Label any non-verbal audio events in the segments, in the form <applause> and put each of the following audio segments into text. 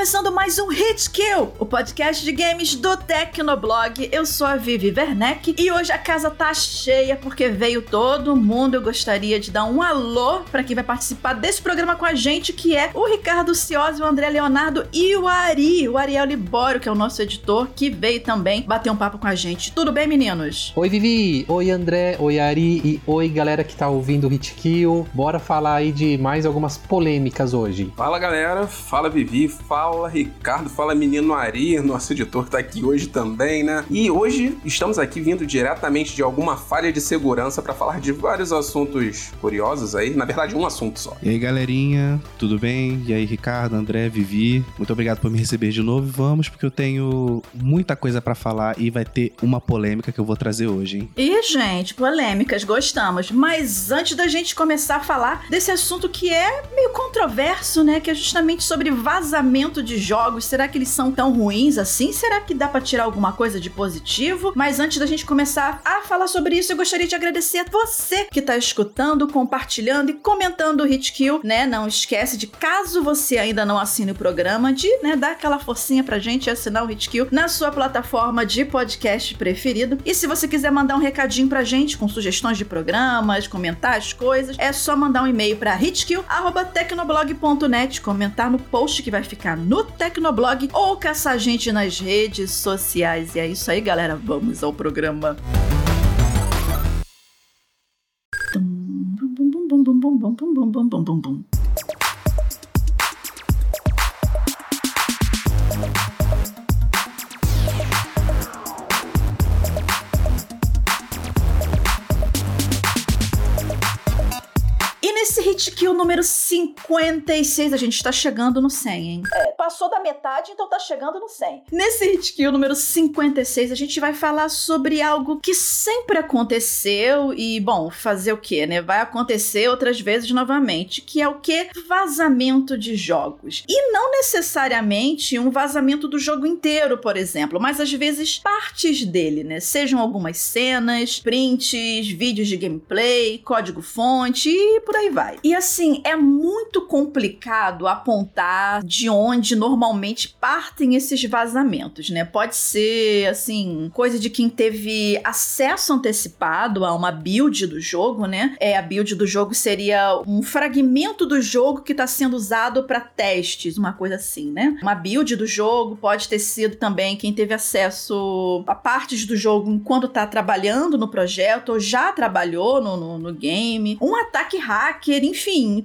Começando mais um Hit Kill, o podcast de games do Tecnoblog. Eu sou a Vivi Werneck e hoje a casa tá cheia porque veio todo mundo. Eu gostaria de dar um alô para quem vai participar desse programa com a gente, que é o Ricardo Ciosi, o André Leonardo e o Ari, o Ariel Libório, que é o nosso editor, que veio também bater um papo com a gente. Tudo bem, meninos? Oi, Vivi. Oi, André. Oi, Ari. E oi, galera que tá ouvindo o Hit Kill. Bora falar aí de mais algumas polêmicas hoje. Fala, galera. Fala, Vivi. Fala, Ricardo. Fala, menino Ari, nosso editor que tá aqui hoje também, né? E hoje estamos aqui vindo diretamente de alguma falha de segurança para falar de vários assuntos curiosos aí. Na verdade, um assunto só. E aí, galerinha, tudo bem? E aí, Ricardo, André, Vivi, muito obrigado por me receber de novo. Vamos, porque eu tenho muita coisa para falar e vai ter uma polêmica que eu vou trazer hoje, hein? E, gente, polêmicas, gostamos. Mas antes da gente começar a falar desse assunto que é meio controverso, né? Que é justamente sobre vazamento de jogos. Será que eles são tão ruins assim? Será que dá para tirar alguma coisa de positivo? Mas antes da gente começar a falar sobre isso, eu gostaria de agradecer a você que tá escutando, compartilhando e comentando o Hitkill, né? Não esquece de, caso você ainda não assine o programa, de né, dar aquela forcinha pra gente e assinar o Hitkill na sua plataforma de podcast preferido. E se você quiser mandar um recadinho pra gente com sugestões de programas, comentar as coisas, é só mandar um e-mail pra hitkill.tecnoblog.net, comentar no post que vai ficar no Tecnoblog ou caçar a gente nas redes sociais. E é isso aí, galera. Vamos ao programa. Bum, bum, bum, bum, bum, bum, bum, bum, bum, bum. E nesse hit kill número 56, a gente tá chegando no 100, hein? É, passou da metade, então tá chegando no 100. Nesse hit kill número 56, a gente vai falar sobre algo que sempre aconteceu e, bom, fazer o quê, né? Vai acontecer outras vezes novamente, que é o que? Vazamento de jogos. E não necessariamente um vazamento do jogo inteiro, por exemplo, mas às vezes partes dele, né? Sejam algumas cenas, prints, vídeos de gameplay, código-fonte e por aí vai. E assim, é muito complicado apontar de onde normalmente partem esses vazamentos, né? Pode ser, assim, coisa de quem teve acesso antecipado a uma build do jogo, né? É, a build do jogo seria um fragmento do jogo que está sendo usado para testes, uma coisa assim, né? Uma build do jogo pode ter sido também quem teve acesso a partes do jogo enquanto tá trabalhando no projeto ou já trabalhou no, no, no game. Um ataque hacker, enfim,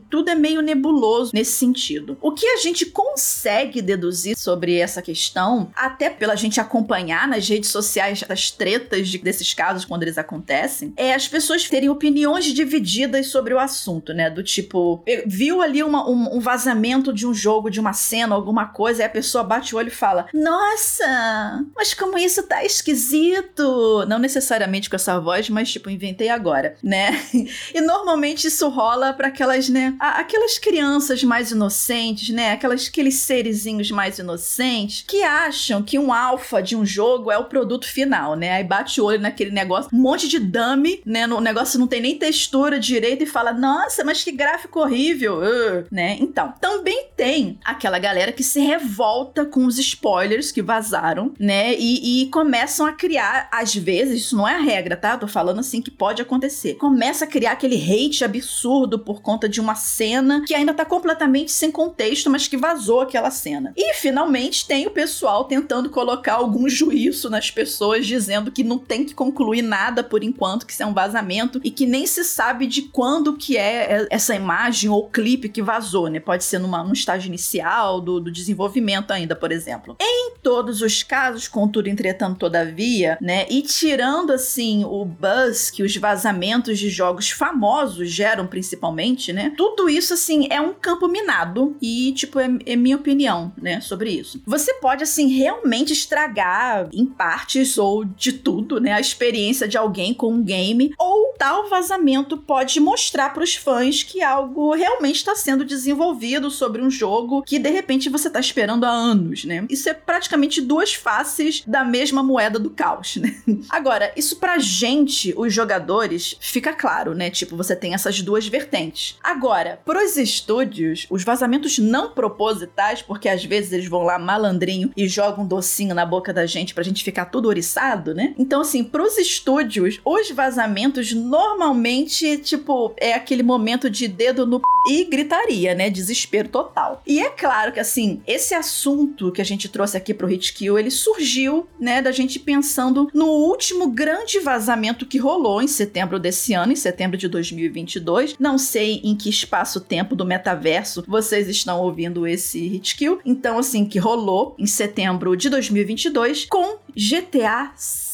tudo é meio nebuloso nesse sentido. O que a gente consegue deduzir sobre essa questão, até pela gente acompanhar nas redes sociais as tretas de, desses casos quando eles acontecem, é as pessoas terem opiniões divididas sobre o assunto, né? Do tipo, viu ali uma, um, um vazamento de um jogo, de uma cena, alguma coisa, aí a pessoa bate o olho e fala: Nossa, mas como isso tá esquisito! Não necessariamente com essa voz, mas tipo, inventei agora, né? <laughs> E normalmente isso rola para aquelas, né? Aquelas crianças mais inocentes, né? Aquelas, aqueles serizinhos mais inocentes que acham que um alfa de um jogo é o produto final, né? Aí bate o olho naquele negócio, um monte de dummy, né? O negócio não tem nem textura direito e fala: Nossa, mas que gráfico horrível, uh, né? Então, também tem aquela galera que se revolta com os spoilers que vazaram, né? E, e começam a criar, às vezes, isso não é a regra, tá? Tô falando assim que pode acontecer. Começa a criar aquele hate absurdo por conta de uma cena que ainda tá completamente sem contexto, mas que vazou aquela cena. E finalmente tem o pessoal tentando colocar algum juízo nas pessoas, dizendo que não tem que concluir nada por enquanto, que isso é um vazamento e que nem se sabe de quando que é essa imagem ou clipe que vazou, né? Pode ser numa, num estágio inicial do, do desenvolvimento ainda, por exemplo. Em todos os casos, contudo, entretanto, todavia, né? E tirando assim o buzz que os vazamentos de jogos famosos geram principalmente, né? Tudo isso assim é um campo minado e tipo é, é minha opinião, né, sobre isso. Você pode assim realmente estragar em partes ou de tudo, né, a experiência de alguém com um game ou tal vazamento pode mostrar para os fãs que algo realmente está sendo desenvolvido sobre um jogo que de repente você está esperando há anos, né? Isso é praticamente duas faces da mesma moeda do caos, né? <laughs> Agora, isso pra gente, os jogadores, fica claro, né? Tipo, você tem essas duas vertentes. Agora, pros estúdios, os vazamentos não propositais, porque às vezes eles vão lá malandrinho e jogam um docinho na boca da gente pra gente ficar tudo oriçado, né? Então, assim, pros estúdios, os vazamentos normalmente, tipo, é aquele momento de dedo no p... e gritaria, né? Desespero total. E é claro que, assim, esse assunto que a gente trouxe aqui pro Hit Kill, ele surgiu, né, da gente pensando no último grande vazamento que rolou em setembro desse ano, em setembro de 2022. Não sei em que espaço-tempo do metaverso vocês estão ouvindo esse Hit Kill. Então, assim, que rolou em setembro de 2022 com GTA 6,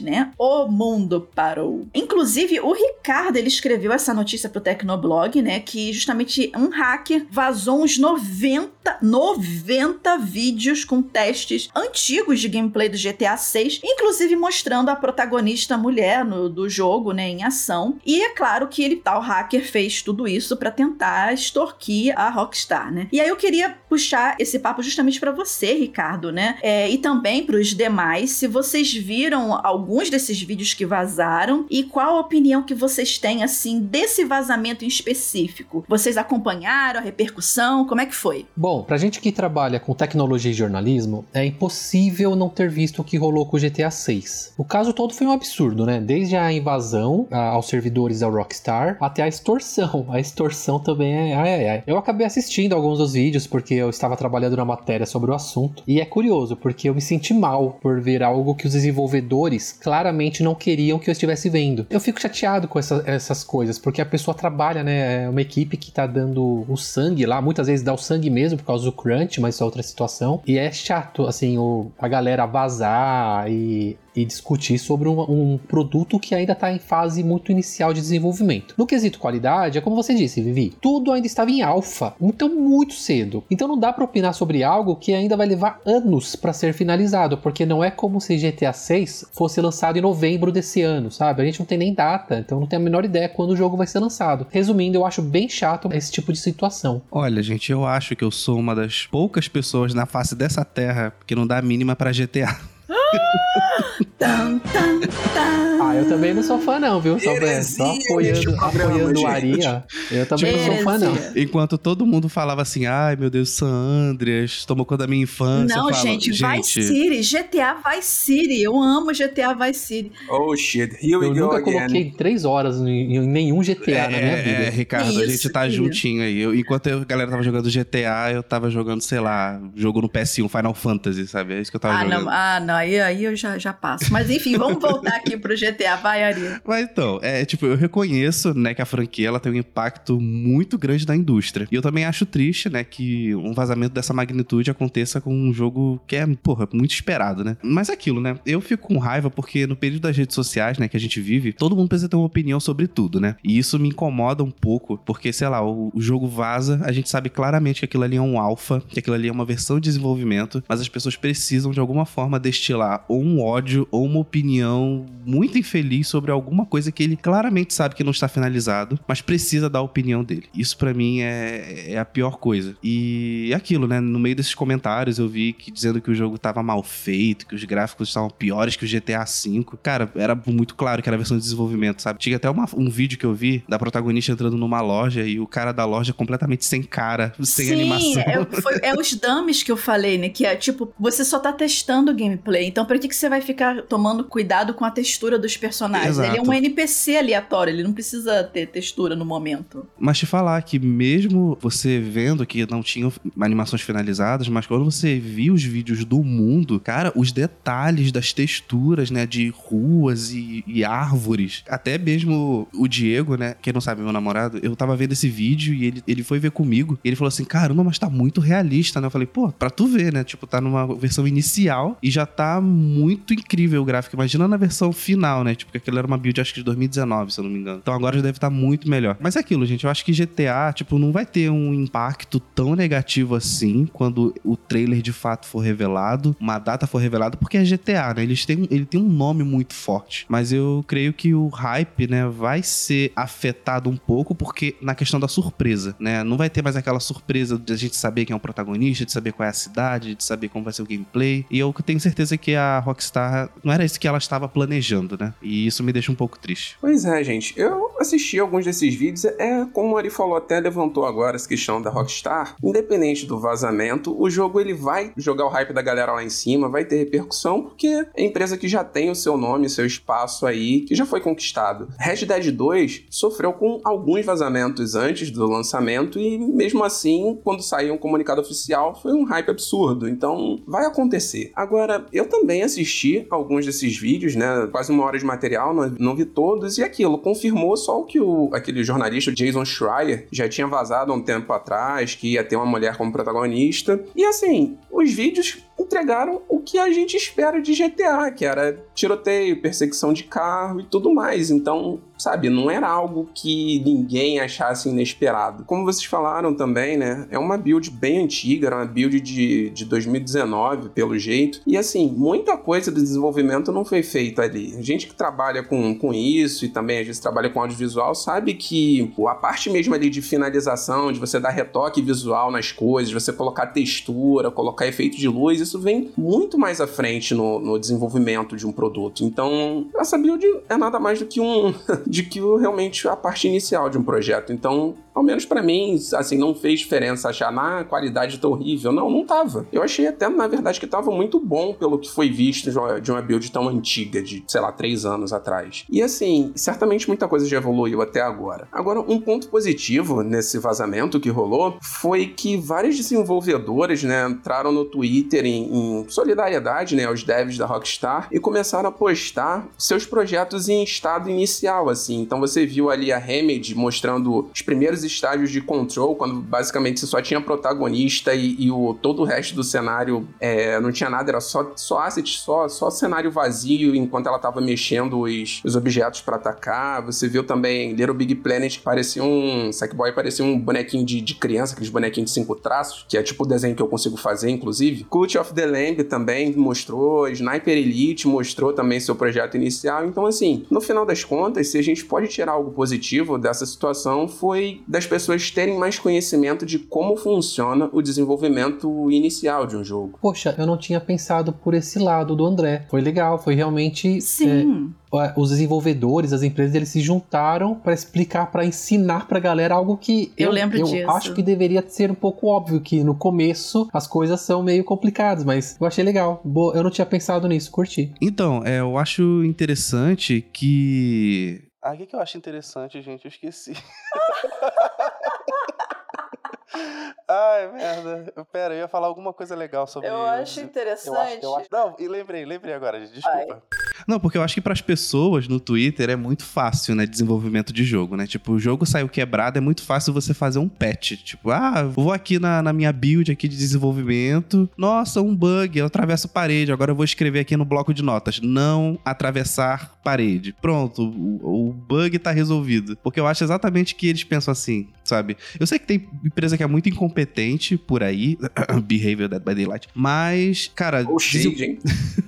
né? O mundo parou. Inclusive, o Ricardo, ele escreveu essa notícia pro Tecnoblog, né? Que justamente um hacker vazou uns 90, 90 vídeos com testes antigos de gameplay do GTA 6, inclusive mostrando a protagonista mulher no, do jogo, né? Em ação. E é claro que ele, tal hacker, fez tudo isso para tentar extorquir a Rockstar, né? E aí eu queria puxar esse papo justamente para você, Ricardo, né? É, e também para os demais, se vocês viram alguns desses vídeos que vazaram e qual a opinião que vocês têm, assim, desse vazamento em específico. Vocês acompanharam a repercussão? Como é que foi? Bom, pra gente que trabalha com tecnologia e jornalismo, é impossível não ter visto o que rolou com o GTA 6. O caso todo foi um absurdo, né? Desde a invasão aos servidores da Rockstar até a extorsão. A extorsão também é. Ai, ai, ai. Eu acabei assistindo alguns dos vídeos porque eu estava trabalhando na matéria sobre o assunto. E é curioso, porque eu me senti mal por ver algo que os desenvolvedores claramente não queriam que eu estivesse vendo. Eu fico chateado com essa, essas coisas, porque a pessoa trabalha, né? É uma equipe que tá dando o sangue lá, muitas vezes dá o sangue mesmo por causa do crunch, mas isso é outra situação. E é chato, assim, o, a galera vazar e e discutir sobre um, um produto que ainda está em fase muito inicial de desenvolvimento. No quesito qualidade, é como você disse, Vivi, tudo ainda estava em alfa, então muito cedo. Então não dá para opinar sobre algo que ainda vai levar anos para ser finalizado, porque não é como se GTA 6 fosse lançado em novembro desse ano, sabe? A gente não tem nem data, então não tem a menor ideia quando o jogo vai ser lançado. Resumindo, eu acho bem chato esse tipo de situação. Olha, gente, eu acho que eu sou uma das poucas pessoas na face dessa terra que não dá a mínima para GTA. <laughs> <laughs> Ah, eu também não sou fã, não, viu? Só, só apoiando, apoiando o Ari, ó. Eu também não sou fã, não. Enquanto todo mundo falava assim, ai meu Deus, San Andreas, tomou conta da minha infância. Não, eu falo, gente, Vice City, GTA Vice City. Eu amo GTA Vice City. Oh shit, here we Eu go nunca again. coloquei três horas em, nenhum GTA na minha vida. É, Ricardo, a Isso, gente tá filho. juntinho aí. Eu- enquanto a galera tava jogando GTA, eu tava jogando, sei lá, jogo no PS1, Final Fantasy, sabe? É isso que eu tava Ah jogando. não, ah, não, aí, aí eu já, já passo. Mas enfim, vamos voltar aqui pro GTA. Vai, Ari. Mas então, é tipo, eu reconheço, né, que a franquia ela tem um impacto muito grande na indústria. E eu também acho triste, né, que um vazamento dessa magnitude aconteça com um jogo que é, porra, muito esperado, né? Mas é aquilo, né? Eu fico com raiva porque no período das redes sociais, né, que a gente vive, todo mundo precisa ter uma opinião sobre tudo, né? E isso me incomoda um pouco, porque, sei lá, o, o jogo vaza, a gente sabe claramente que aquilo ali é um alfa, que aquilo ali é uma versão de desenvolvimento, mas as pessoas precisam de alguma forma destilar ou um ódio ou uma opinião muito infeliz sobre alguma coisa que ele claramente sabe que não está finalizado, mas precisa dar a opinião dele. Isso pra mim é, é a pior coisa. E aquilo, né? No meio desses comentários eu vi que dizendo que o jogo tava mal feito, que os gráficos estavam piores que o GTA V. Cara, era muito claro que era a versão de desenvolvimento, sabe? Tinha até uma- um vídeo que eu vi da protagonista entrando numa loja e o cara da loja completamente sem cara, sem Sim, animação. É, foi- é os dummies que eu falei, né? Que é tipo, você só tá testando o gameplay. Então, pra que, que você vai ficar tomando cuidado com a textura dos personagens? Exato. Ele é um NPC aleatório, ele não precisa ter textura no momento. Mas te falar que mesmo você vendo que não tinham animações finalizadas, mas quando você viu os vídeos do mundo, cara, os detalhes das texturas, né, de ruas e, e árvores, até mesmo o Diego, né, quem não sabe, meu namorado, eu tava vendo esse vídeo e ele, ele foi ver comigo, e ele falou assim, caramba, mas tá muito realista, né? Eu falei, pô, pra tu ver, né, tipo, tá numa versão inicial e já tá muito incrível o gráfico. Imagina na versão final, né? Tipo, que aquilo era uma build, acho que de 2019, se eu não me engano. Então agora já deve estar muito melhor. Mas é aquilo, gente. Eu acho que GTA, tipo, não vai ter um impacto tão negativo assim quando o trailer de fato for revelado, uma data for revelada, porque é GTA, né? Eles têm, ele tem um nome muito forte. Mas eu creio que o hype, né, vai ser afetado um pouco, porque na questão da surpresa, né? Não vai ter mais aquela surpresa de a gente saber quem é o protagonista, de saber qual é a cidade, de saber como vai ser o gameplay. E eu tenho certeza que a Rockstar não era isso que ela estava planejando, né? E isso me deixa um pouco triste. Pois é, gente. Eu assisti alguns desses vídeos. É como o Ari falou, até levantou agora essa questão da Rockstar. Independente do vazamento, o jogo ele vai jogar o hype da galera lá em cima, vai ter repercussão, porque é empresa que já tem o seu nome, seu espaço aí, que já foi conquistado. Red Dead 2 sofreu com alguns vazamentos antes do lançamento e mesmo assim, quando saiu um comunicado oficial, foi um hype absurdo. Então, vai acontecer. Agora, eu também assisti alguns desses vídeos, né? Quase uma hora de material, não, não vi todos, e aquilo confirmou só o que o, aquele jornalista Jason Schreier já tinha vazado há um tempo atrás, que ia ter uma mulher como protagonista. E assim, os vídeos entregaram o que a gente espera de GTA, que era tiroteio, perseguição de carro e tudo mais. Então, sabe, não era algo que ninguém achasse inesperado. Como vocês falaram também, né? É uma build bem antiga, era uma build de, de 2019, pelo jeito. E assim, muita coisa do desenvolvimento não foi feita ali. A gente que trabalha com, com isso e também às vezes trabalha com audiovisual sabe que a parte mesmo ali de finalização, de você dar retoque visual nas coisas, você colocar textura, colocar efeito de luz, isso vem muito mais à frente no, no desenvolvimento de um produto. Então, essa build é nada mais do que um <laughs> de que realmente a parte inicial de um projeto. Então, ao menos para mim, assim, não fez diferença achar, na a qualidade tá horrível. Não, não tava. Eu achei até, na verdade, que tava muito bom pelo que foi visto de uma build tão antiga, de, sei lá, três anos atrás. E assim, certamente muita coisa já evoluiu até agora. Agora, um ponto positivo nesse vazamento que rolou foi que várias desenvolvedoras, né, entraram no Twitter em, em solidariedade, né, aos devs da Rockstar e começaram a postar seus projetos em estado inicial, assim. Então você viu ali a Remedy mostrando os primeiros estágios de Control, quando basicamente você só tinha protagonista e, e o, todo o resto do cenário é, não tinha nada, era só, só asset, só, só cenário vazio enquanto ela tava mexendo os, os objetos para atacar. Você viu também Little Big Planet, que parecia um. Sackboy parecia um bonequinho de, de criança, aqueles bonequinhos de cinco traços, que é tipo o desenho que eu consigo fazer, inclusive. Cult of the Lamb também mostrou, Sniper Elite mostrou também seu projeto inicial. Então, assim, no final das contas, se a gente pode tirar algo positivo dessa situação, foi das pessoas terem mais conhecimento de como funciona o desenvolvimento inicial de um jogo. Poxa, eu não tinha pensado por esse lado do André. Foi legal, foi realmente. Sim. É, os desenvolvedores, as empresas, eles se juntaram para explicar, para ensinar pra galera algo que eu, eu lembro eu disso. acho que deveria ser um pouco óbvio que no começo as coisas são meio complicadas, mas eu achei legal. Boa, eu não tinha pensado nisso, curti. Então, é, eu acho interessante que ah, o que, que eu acho interessante, gente? Eu esqueci. <laughs> Ai, merda. Pera, eu ia falar alguma coisa legal sobre Eu acho interessante. Eu acho, eu acho... Não, e lembrei, lembrei agora, gente. Desculpa. Ai. Não, porque eu acho que para as pessoas no Twitter é muito fácil, né, desenvolvimento de jogo, né? Tipo, o jogo saiu quebrado, é muito fácil você fazer um patch. Tipo, ah, vou aqui na, na minha build aqui de desenvolvimento. Nossa, um bug, eu atravesso parede. Agora eu vou escrever aqui no bloco de notas: não atravessar parede. Pronto, o, o bug tá resolvido. Porque eu acho exatamente que eles pensam assim, sabe? Eu sei que tem empresa que é muito incompetente por aí, <coughs> Behavior Dead by Daylight, mas, cara, oh, shade,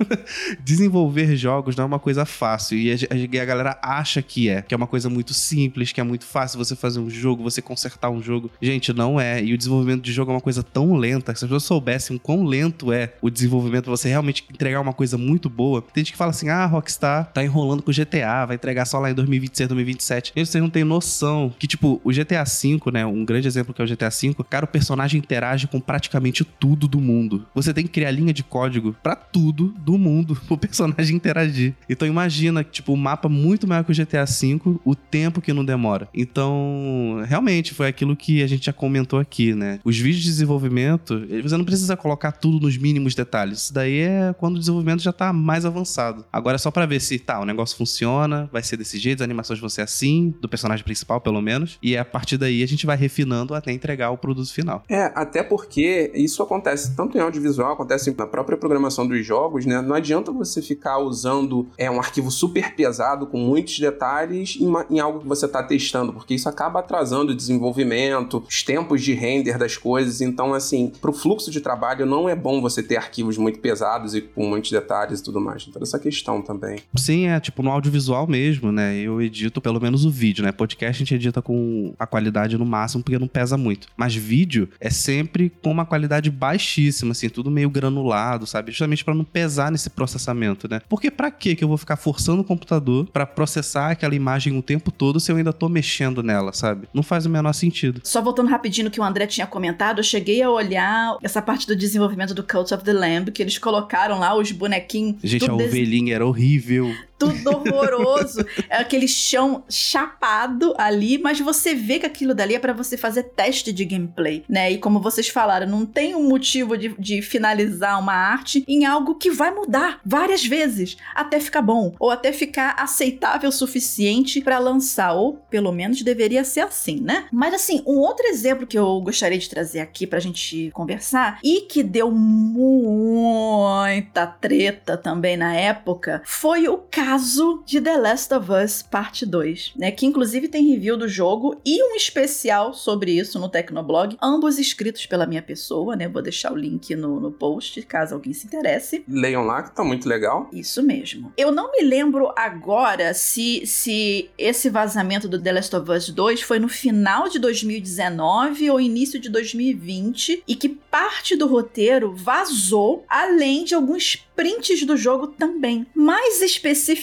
<laughs> desenvolver jogos jogos não é uma coisa fácil. E a, a, galera acha que é. Que é uma coisa muito simples, que é muito fácil você fazer um jogo, você consertar um jogo. Gente, não é. E o desenvolvimento de jogo é uma coisa tão lenta. Se as pessoas soubessem o quão lento é o desenvolvimento, você realmente entregar uma coisa muito boa. Tem gente que fala assim: ah, Rockstar tá enrolando com o GTA, vai entregar só lá em 2026, 2027. E vocês não têm noção que, tipo, o GTA V, né? Um grande exemplo que é o GTA V, cara, o personagem interage com praticamente tudo do mundo. Você tem que criar linha de código para tudo do mundo <laughs> o personagem interagir interagir. Então imagina, tipo, o mapa muito maior que o GTA V, o tempo que não demora. Então, realmente, foi aquilo que a gente já comentou aqui, né? Os vídeos de desenvolvimento, você não precisa colocar tudo nos mínimos detalhes. Isso daí é quando o desenvolvimento já tá mais avançado. Agora é só para ver se, tá, o negócio funciona, vai ser desse jeito, as animações vão ser assim, do personagem principal, pelo menos. E a partir daí aí a gente vai refinando até entregar o produto final. É, até porque isso acontece tanto em audiovisual, acontece na própria programação dos jogos, né? Não adianta você ficar usando é, um arquivo super pesado com muitos detalhes em, uma, em algo que você está testando, porque isso acaba atrasando o desenvolvimento, os tempos de render das coisas. Então, assim, para o fluxo de trabalho não é bom você ter arquivos muito pesados e com muitos detalhes e tudo mais. Então, essa questão também. Sim, é tipo no audiovisual mesmo, né? Eu edito pelo menos o vídeo, né? Podcast a gente edita com a qualidade no máximo porque não pesa muito. Mas vídeo é sempre com uma qualidade baixíssima, assim, tudo meio granulado, sabe? Justamente para não pesar nesse processamento, né? Porque para que que eu vou ficar forçando o computador para processar aquela imagem o tempo todo se eu ainda tô mexendo nela, sabe? Não faz o menor sentido. Só voltando rapidinho no que o André tinha comentado, eu cheguei a olhar essa parte do desenvolvimento do Cult of the Lamb, que eles colocaram lá os bonequinhos. Gente, a ovelhinha era horrível tudo horroroso. é aquele chão chapado ali, mas você vê que aquilo dali é para você fazer teste de gameplay, né? E como vocês falaram, não tem um motivo de, de finalizar uma arte em algo que vai mudar várias vezes até ficar bom ou até ficar aceitável o suficiente para lançar, ou pelo menos deveria ser assim, né? Mas assim, um outro exemplo que eu gostaria de trazer aqui pra gente conversar e que deu muita treta também na época foi o caso de The Last of Us Parte 2, né? Que inclusive tem review do jogo e um especial sobre isso no Tecnoblog, ambos escritos pela minha pessoa, né? Vou deixar o link no, no post, caso alguém se interesse. Leiam lá, que tá muito legal. Isso mesmo. Eu não me lembro agora se, se esse vazamento do The Last of Us 2 foi no final de 2019 ou início de 2020 e que parte do roteiro vazou, além de alguns prints do jogo também. Mais especificamente,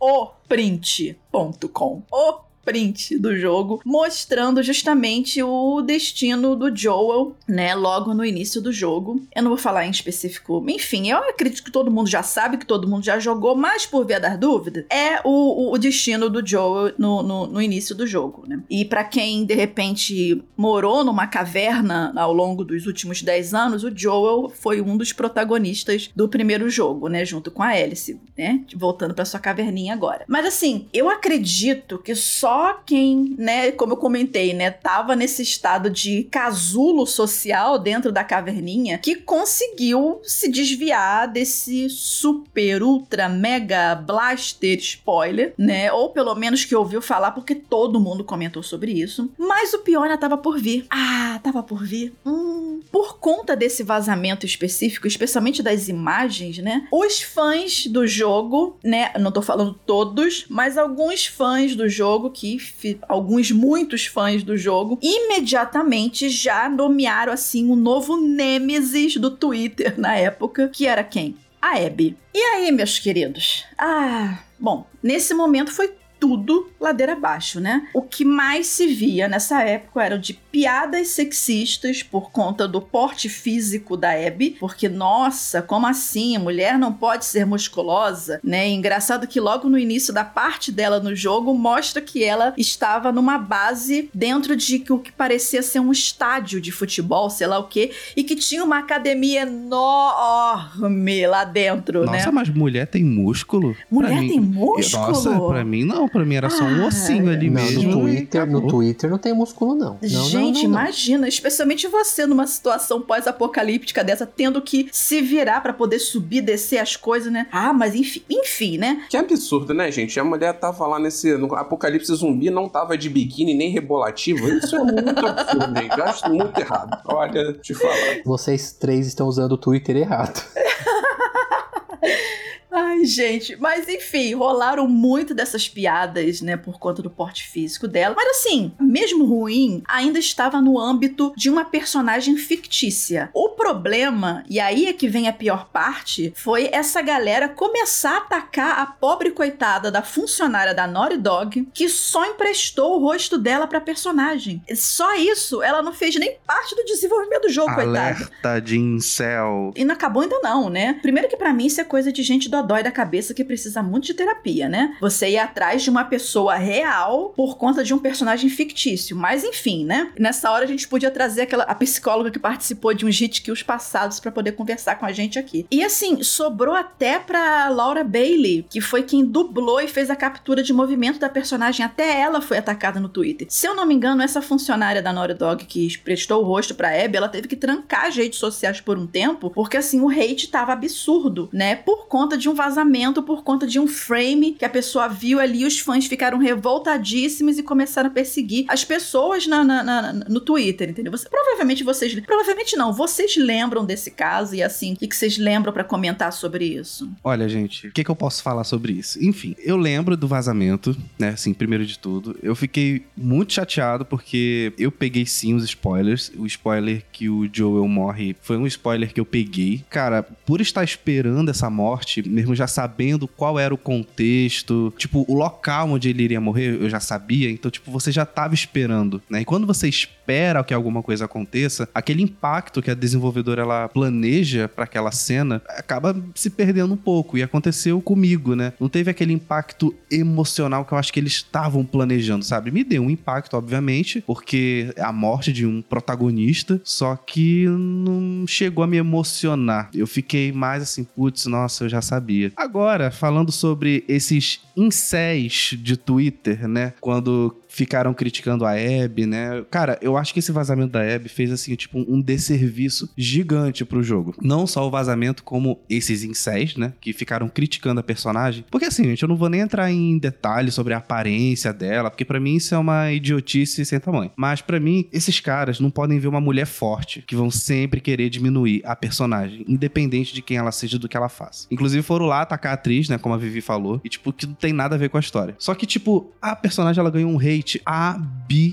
o print.com. O print do jogo, mostrando justamente o destino do Joel, né, logo no início do jogo. Eu não vou falar em específico, enfim, eu acredito que todo mundo já sabe, que todo mundo já jogou, mas por via das dúvidas, é o, o destino do Joel no, no, no início do jogo, né. E para quem, de repente, morou numa caverna ao longo dos últimos 10 anos, o Joel foi um dos protagonistas do primeiro jogo, né, junto com a Alice, né, voltando para sua caverninha agora. Mas assim, eu acredito que só só quem, né, como eu comentei, né, tava nesse estado de casulo social dentro da caverninha que conseguiu se desviar desse super, ultra, mega blaster spoiler, né? Ou pelo menos que ouviu falar porque todo mundo comentou sobre isso. Mas o pior ainda tava por vir. Ah, tava por vir. Hum, por conta desse vazamento específico, especialmente das imagens, né? Os fãs do jogo, né? Não tô falando todos, mas alguns fãs do jogo que alguns muitos fãs do jogo, imediatamente já nomearam assim o um novo Nêmesis do Twitter na época, que era quem? A Abby. E aí, meus queridos? Ah, bom, nesse momento foi tudo ladeira abaixo, né? O que mais se via nessa época eram de piadas sexistas por conta do porte físico da Abby, porque nossa, como assim? A mulher não pode ser musculosa, né? E engraçado que logo no início da parte dela no jogo mostra que ela estava numa base dentro de o que parecia ser um estádio de futebol, sei lá o quê, e que tinha uma academia enorme lá dentro, nossa, né? Nossa, mas mulher tem músculo? Mulher tem músculo? Nossa, pra mim não, pra mim era só um ah, ossinho ali não, mesmo. No Twitter, no Twitter não tem músculo, não. não Gente, não, não, imagina, especialmente você numa situação pós-apocalíptica dessa, tendo que se virar para poder subir, descer as coisas, né? Ah, mas enfim, enfim, né? Que absurdo, né, gente? A mulher tava lá nesse no apocalipse zumbi, não tava de biquíni nem rebolativo. Isso é muito <laughs> absurdo, gente. Eu acho muito errado. Olha, te falar. Vocês três estão usando o Twitter errado. <laughs> Ai, gente, mas enfim, rolaram muito dessas piadas, né, por conta do porte físico dela. Mas assim, mesmo ruim, ainda estava no âmbito de uma personagem fictícia. O problema, e aí é que vem a pior parte, foi essa galera começar a atacar a pobre coitada da funcionária da Naughty Dog, que só emprestou o rosto dela pra personagem. Só isso, ela não fez nem parte do desenvolvimento do jogo, Alerta coitada. de incel. E não acabou ainda não, né? Primeiro que para mim isso é coisa de gente dodói da cabeça que precisa muito de terapia, né? Você ir atrás de uma pessoa real por conta de um personagem fictício. Mas enfim, né? Nessa hora a gente podia trazer aquela a psicóloga que participou de uns hit kills passados para poder conversar com a gente aqui. E assim, sobrou até pra Laura Bailey, que foi quem dublou e fez a captura de movimento da personagem. Até ela foi atacada no Twitter. Se eu não me engano, essa funcionária da Naughty Dog que prestou o rosto pra Abby, ela teve que trancar as redes sociais por um tempo, porque assim, o hate tava absurdo, né? Por conta de um vazamento, por conta de um frame que a pessoa viu ali, os fãs ficaram revoltadíssimos e começaram a perseguir as pessoas na, na, na, no Twitter, entendeu? Você, provavelmente vocês. Provavelmente não, vocês lembram desse caso e assim, o que, que vocês lembram para comentar sobre isso? Olha, gente, o que, que eu posso falar sobre isso? Enfim, eu lembro do vazamento, né? Assim, primeiro de tudo. Eu fiquei muito chateado porque eu peguei sim os spoilers. O spoiler que o Joel morre foi um spoiler que eu peguei. Cara, por estar esperando essa morte, mesmo já sabendo qual era o contexto, tipo, o local onde ele iria morrer, eu já sabia. Então, tipo, você já tava esperando, né? E quando você espera que alguma coisa aconteça, aquele impacto que a desenvolvedora ela planeja para aquela cena acaba se perdendo um pouco. E aconteceu comigo, né? Não teve aquele impacto emocional que eu acho que eles estavam planejando, sabe? Me deu um impacto, obviamente, porque é a morte de um protagonista, só que não chegou a me emocionar. Eu fiquei mais assim, putz, nossa, eu já sabia. Agora, falando sobre esses incés de Twitter, né? Quando ficaram criticando a Abby, né? Cara, eu acho que esse vazamento da Abby fez, assim, tipo, um desserviço gigante pro jogo. Não só o vazamento, como esses incés, né? Que ficaram criticando a personagem. Porque, assim, gente, eu não vou nem entrar em detalhes sobre a aparência dela, porque para mim isso é uma idiotice sem tamanho. Mas para mim, esses caras não podem ver uma mulher forte, que vão sempre querer diminuir a personagem, independente de quem ela seja do que ela faça. Inclusive foram lá atacar a atriz, né? Como a Vivi falou, e, tipo, que não nada a ver com a história. Só que, tipo, a personagem ela ganhou um hate absurdo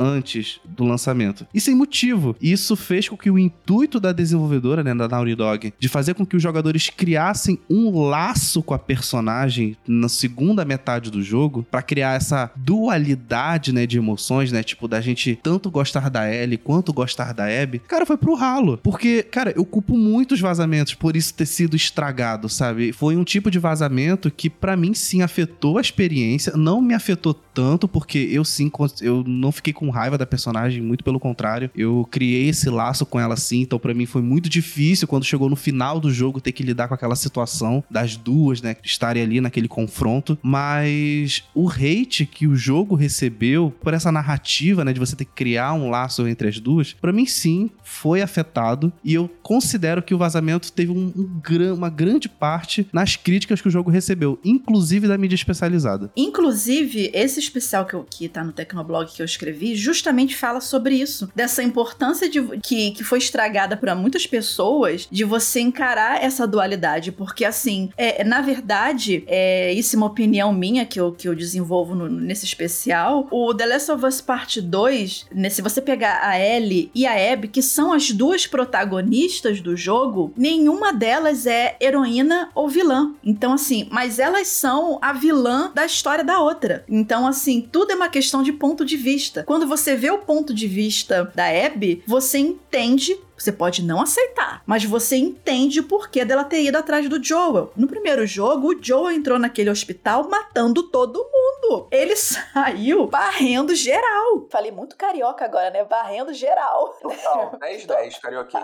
antes do lançamento. E sem motivo. Isso fez com que o intuito da desenvolvedora, né, da Naughty Dog, de fazer com que os jogadores criassem um laço com a personagem na segunda metade do jogo, para criar essa dualidade, né, de emoções, né, tipo da gente tanto gostar da Ellie quanto gostar da Abby, cara, foi pro ralo. Porque, cara, eu culpo muitos vazamentos por isso ter sido estragado, sabe? Foi um tipo de vazamento que para mim sim afetou a experiência, não me afetou tanto porque eu sim eu não fiquei com raiva da personagem, muito pelo contrário. Eu criei esse laço com ela sim, então para mim foi muito difícil quando chegou no final do jogo ter que lidar com aquela situação das duas, né, estarem ali naquele confronto, mas o hate que o jogo recebeu por essa narrativa, né, de você ter que criar um laço entre as duas, para mim sim foi afetado e eu considero que o vazamento teve um, um, uma grande parte nas críticas que o jogo recebeu, inclusive da mídia especializada. Inclusive, esse especial que, eu, que tá no Tecnoblog que eu escrevi justamente fala sobre isso. Dessa importância de, que, que foi estragada para muitas pessoas de você encarar essa dualidade. Porque, assim, é, na verdade, é, isso é uma opinião minha que eu, que eu desenvolvo no, nesse especial. O The Last of Us Part 2, né, se você pegar a Ellie e a Abby, que são as duas protagonistas do jogo, nenhuma delas é heroína ou vilã. Então, assim, mas elas são a vilã da história da outra. Então, assim, tudo é uma questão de ponto de vista. Quando você vê o ponto de vista da Abby, você entende você pode não aceitar, mas você entende o porquê dela ter ido atrás do Joel. No primeiro jogo, o Joel entrou naquele hospital matando todo mundo. Ele <laughs> saiu varrendo geral. Falei muito carioca agora, né? Varrendo geral. Total, 10 10 carioquês.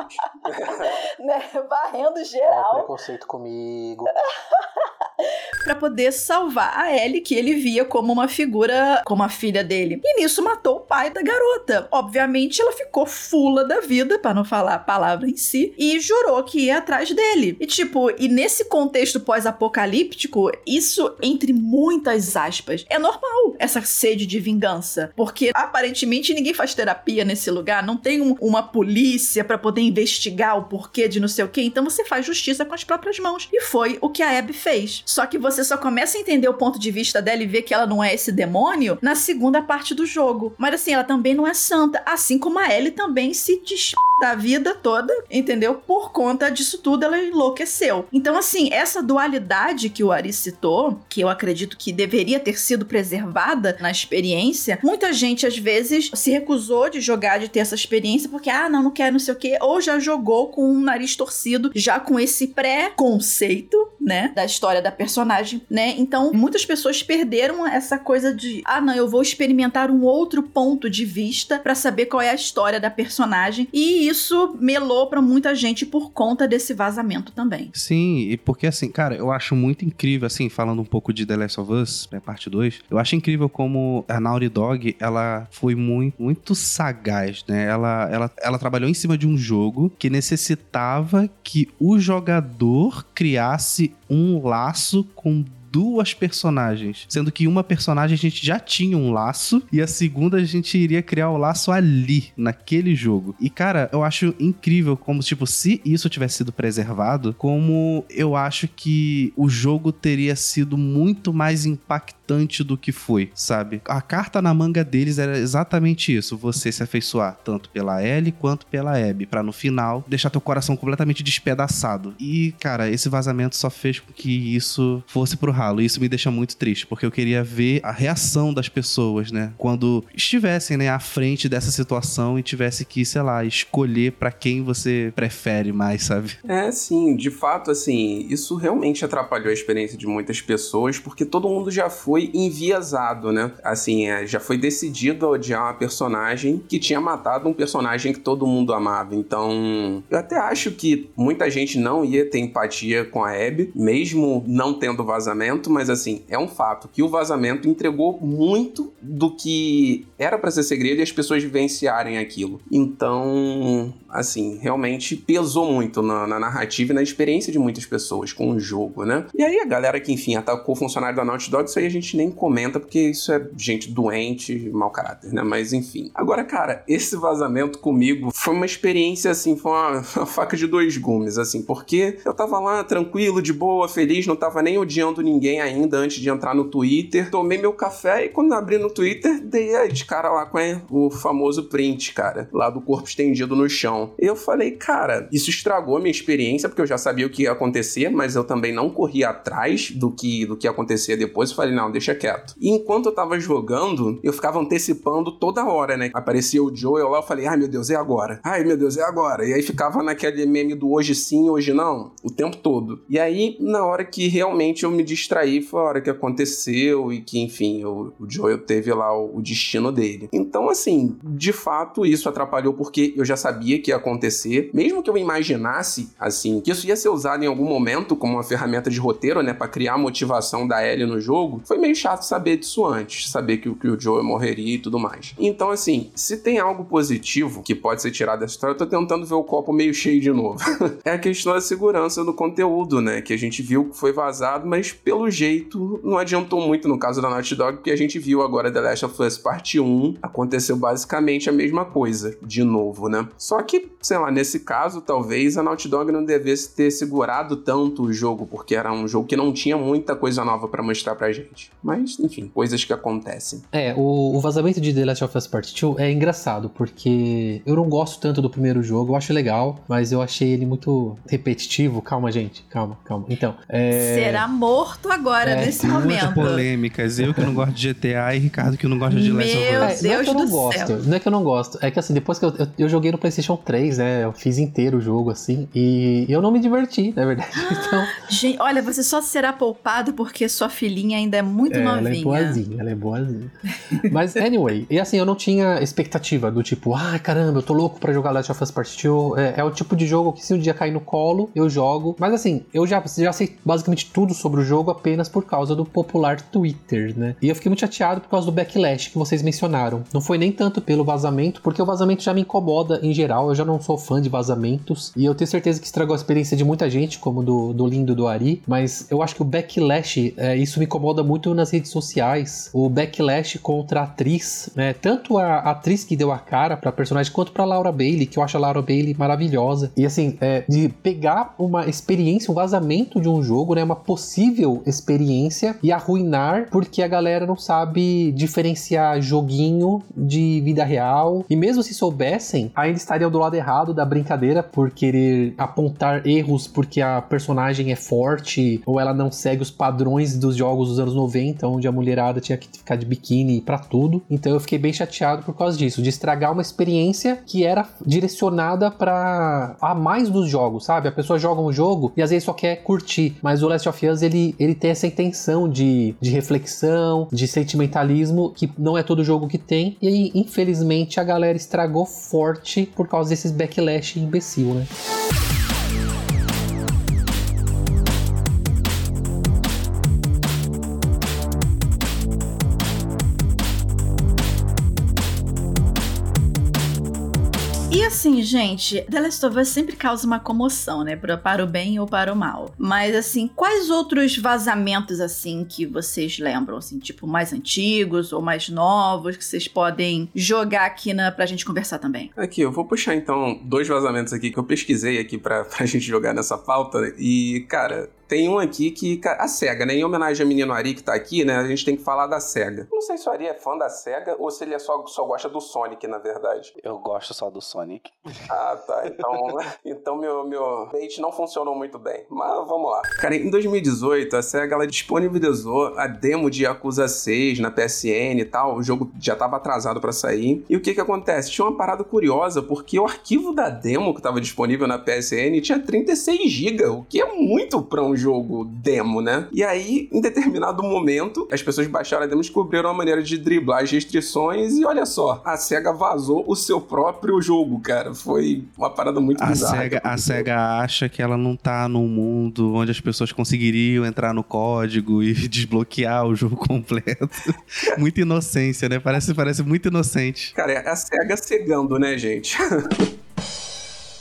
né? Varrendo geral. É preconceito comigo. <laughs> para poder salvar a Ellie, que ele via como uma figura, como a filha dele. E nisso matou o pai da garota. Obviamente, ela ficou fula da vida, para não falar a palavra em si, e jurou que ia atrás dele. E tipo, e nesse contexto pós-apocalíptico, isso, entre muitas aspas, é normal, essa sede de vingança. Porque aparentemente ninguém faz terapia nesse lugar, não tem um, uma polícia para poder investigar o porquê de não sei o que, então você faz justiça com as próprias mãos. E foi o que a Abby fez. Só que você só começa a entender o ponto de vista dela e ver que ela não é esse demônio na segunda parte do jogo. Mas assim, ela também não é santa, assim como a Ellie também se dispõe da vida toda, entendeu? Por conta disso tudo, ela enlouqueceu. Então, assim, essa dualidade que o Ari citou, que eu acredito que deveria ter sido preservada na experiência, muita gente às vezes se recusou de jogar, de ter essa experiência, porque, ah, não, não quero, não sei o quê, ou já jogou com um nariz torcido, já com esse pré-conceito, né, da história da personagem, né? Então, muitas pessoas perderam essa coisa de, ah, não, eu vou experimentar um outro ponto de vista para saber qual é a história da personagem. E isso melou para muita gente por conta desse vazamento também. Sim, e porque assim, cara, eu acho muito incrível, assim, falando um pouco de The Last of Us, né, parte 2, eu acho incrível como a Naughty Dog, ela foi muito, muito sagaz, né? Ela, ela, ela trabalhou em cima de um jogo que necessitava que o jogador criasse um laço com duas personagens, sendo que uma personagem a gente já tinha um laço e a segunda a gente iria criar o laço ali, naquele jogo. E cara, eu acho incrível como, tipo, se isso tivesse sido preservado, como eu acho que o jogo teria sido muito mais impactante do que foi, sabe? A carta na manga deles era exatamente isso, você se afeiçoar tanto pela Ellie quanto pela Abby, para no final deixar teu coração completamente despedaçado. E, cara, esse vazamento só fez com que isso fosse pro ralo. E isso me deixa muito triste, porque eu queria ver a reação das pessoas, né? Quando estivessem, né, à frente dessa situação e tivesse que, sei lá, escolher para quem você prefere mais, sabe? É, sim, de fato, assim, isso realmente atrapalhou a experiência de muitas pessoas, porque todo mundo já foi enviesado, né? Assim, é, já foi decidido a odiar uma personagem que tinha matado um personagem que todo mundo amava. Então, eu até acho que muita gente não ia ter empatia com a Abby, mesmo não tendo vazamento vazamento, mas assim, é um fato que o vazamento entregou muito do que era para ser segredo e as pessoas vivenciarem aquilo. Então, assim, realmente pesou muito na, na, narrativa e na experiência de muitas pessoas com o jogo, né? E aí a galera que, enfim, atacou o funcionário da Naughty Dog, isso aí a gente nem comenta, porque isso é gente doente, mau caráter, né? Mas enfim. Agora, cara, esse vazamento comigo foi uma experiência, assim, foi uma, <laughs> uma faca de dois gumes, assim, porque eu tava lá tranquilo, de boa, feliz, não tava nem odiando ninguém ainda antes de entrar no Twitter, tomei meu café e quando abri no Twitter, dei de cara lá com o famoso print, cara, lá do corpo estendido no chão. Eu falei, cara, isso estragou a minha experiência, porque eu já sabia o que ia acontecer, mas eu também não corri atrás do que, do que acontecia depois. Eu falei, não, deixa quieto. E enquanto eu tava jogando, eu ficava antecipando toda hora, né? Aparecia o Joe, eu lá eu falei, ai meu Deus, é agora. Ai meu Deus, é agora. E aí ficava naquele meme do hoje sim, hoje não, o tempo todo. E aí, na hora que realmente eu me distraí, foi a hora que aconteceu e que, enfim, o, o Joel teve lá o, o destino dele. Então, assim, de fato, isso atrapalhou porque eu já sabia que ia acontecer, mesmo que eu imaginasse, assim, que isso ia ser usado em algum momento como uma ferramenta de roteiro, né, para criar a motivação da Ellie no jogo, foi meio chato saber disso antes, saber que, que o Joe morreria e tudo mais. Então, assim, se tem algo positivo que pode ser tirado dessa história, eu tô tentando ver o copo meio cheio de novo. <laughs> é a questão da segurança do conteúdo, né, que a gente viu que foi vazado, mas pelo jeito não adiantou muito no caso da Naughty Dog, porque a gente viu agora The Last of Us Parte 1, aconteceu basicamente a mesma coisa, de novo, né? Só que sei lá, nesse caso, talvez a Naughty Dog não devesse ter segurado tanto o jogo, porque era um jogo que não tinha muita coisa nova para mostrar pra gente. Mas, enfim, coisas que acontecem. É, o, o, vazamento de The Last of Us Part 2 é engraçado, porque eu não gosto tanto do primeiro jogo, eu acho legal, mas eu achei ele muito repetitivo. Calma, gente, calma, calma. Então, é... Será morto agora, é, nesse momento. polêmicas. Eu que não gosto de GTA e Ricardo que não gosta de Last of Us. Meu Deus não é que eu não gosto, céu. não é que eu não gosto, é que assim, depois que eu, eu, eu joguei no PlayStation 3, 3, né? Eu fiz inteiro o jogo, assim, e eu não me diverti, na verdade. <gasps> Então... Gente, olha, você só será poupado porque sua filhinha ainda é muito é, novinha. Ela é boazinha, ela é boazinha. Mas, anyway, e assim, eu não tinha expectativa do tipo, ah, caramba, eu tô louco pra jogar Last of Us Part 2. É, é, o tipo de jogo que se um dia cair no colo, eu jogo. Mas assim, eu já, já sei basicamente tudo sobre o jogo apenas por causa do popular Twitter, né? E eu fiquei muito chateado por causa do backlash que vocês mencionaram. Não foi nem tanto pelo vazamento, porque o vazamento já me incomoda em geral, eu já não sou fã de vazamentos. E eu tenho certeza que estragou a experiência de muita gente, como do, do lindo do Ari. Mas eu acho que o backlash, é, isso me incomoda muito nas redes sociais. O backlash contra a atriz, né? Tanto a atriz que deu a cara pra personagem, quanto pra Laura Bailey, que eu acho a Laura Bailey maravilhosa. E assim, é, de pegar uma experiência, um vazamento de um jogo, né? Uma possível experiência e arruinar porque a galera não sabe diferenciar joguinho de vida real. E mesmo se soubessem, ainda estariam do lado errado da brincadeira por querer apontar erros porque a personagem é forte ou ela não segue os padrões dos jogos dos anos 90, onde a mulherada tinha que ficar de biquíni para tudo. Então eu fiquei bem chateado por causa disso, de estragar uma experiência que era direcionada para a mais dos jogos, sabe? A pessoa joga um jogo e às vezes só quer curtir, mas o Last of Us ele, ele tem essa intenção de, de reflexão, de sentimentalismo que não é todo jogo que tem. E infelizmente, a galera estragou forte por causa desses backlash imbecil, né? Assim, gente, The Last of Us sempre causa uma comoção, né? Para o bem ou para o mal. Mas, assim, quais outros vazamentos, assim, que vocês lembram? Assim, tipo, mais antigos ou mais novos que vocês podem jogar aqui na, pra gente conversar também? Aqui, eu vou puxar, então, dois vazamentos aqui que eu pesquisei aqui pra, <laughs> pra gente jogar nessa pauta. E, cara, tem um aqui que. A SEGA, né? Em homenagem ao menino Ari que tá aqui, né? A gente tem que falar da SEGA. Não sei se o Ari é fã da SEGA ou se ele é só, só gosta do Sonic, na verdade. Eu gosto só do Sonic. Ah, tá. Então, <laughs> então meu, meu bait não funcionou muito bem. Mas vamos lá. Cara, em 2018, a SEGA ela disponibilizou a demo de Yakuza 6 na PSN e tal. O jogo já tava atrasado para sair. E o que que acontece? Tinha uma parada curiosa, porque o arquivo da demo que tava disponível na PSN tinha 36 GB, o que é muito pra um jogo demo, né? E aí, em determinado momento, as pessoas baixaram a demo e descobriram uma maneira de driblar as restrições e olha só, a SEGA vazou o seu próprio jogo, cara. Foi uma parada muito a bizarra. SEGA, a SEGA acha que ela não tá num mundo onde as pessoas conseguiriam entrar no código e <laughs> desbloquear o jogo completo. <laughs> Muita inocência, né? Parece, parece muito inocente. Cara, é a SEGA cegando, né, gente? <laughs>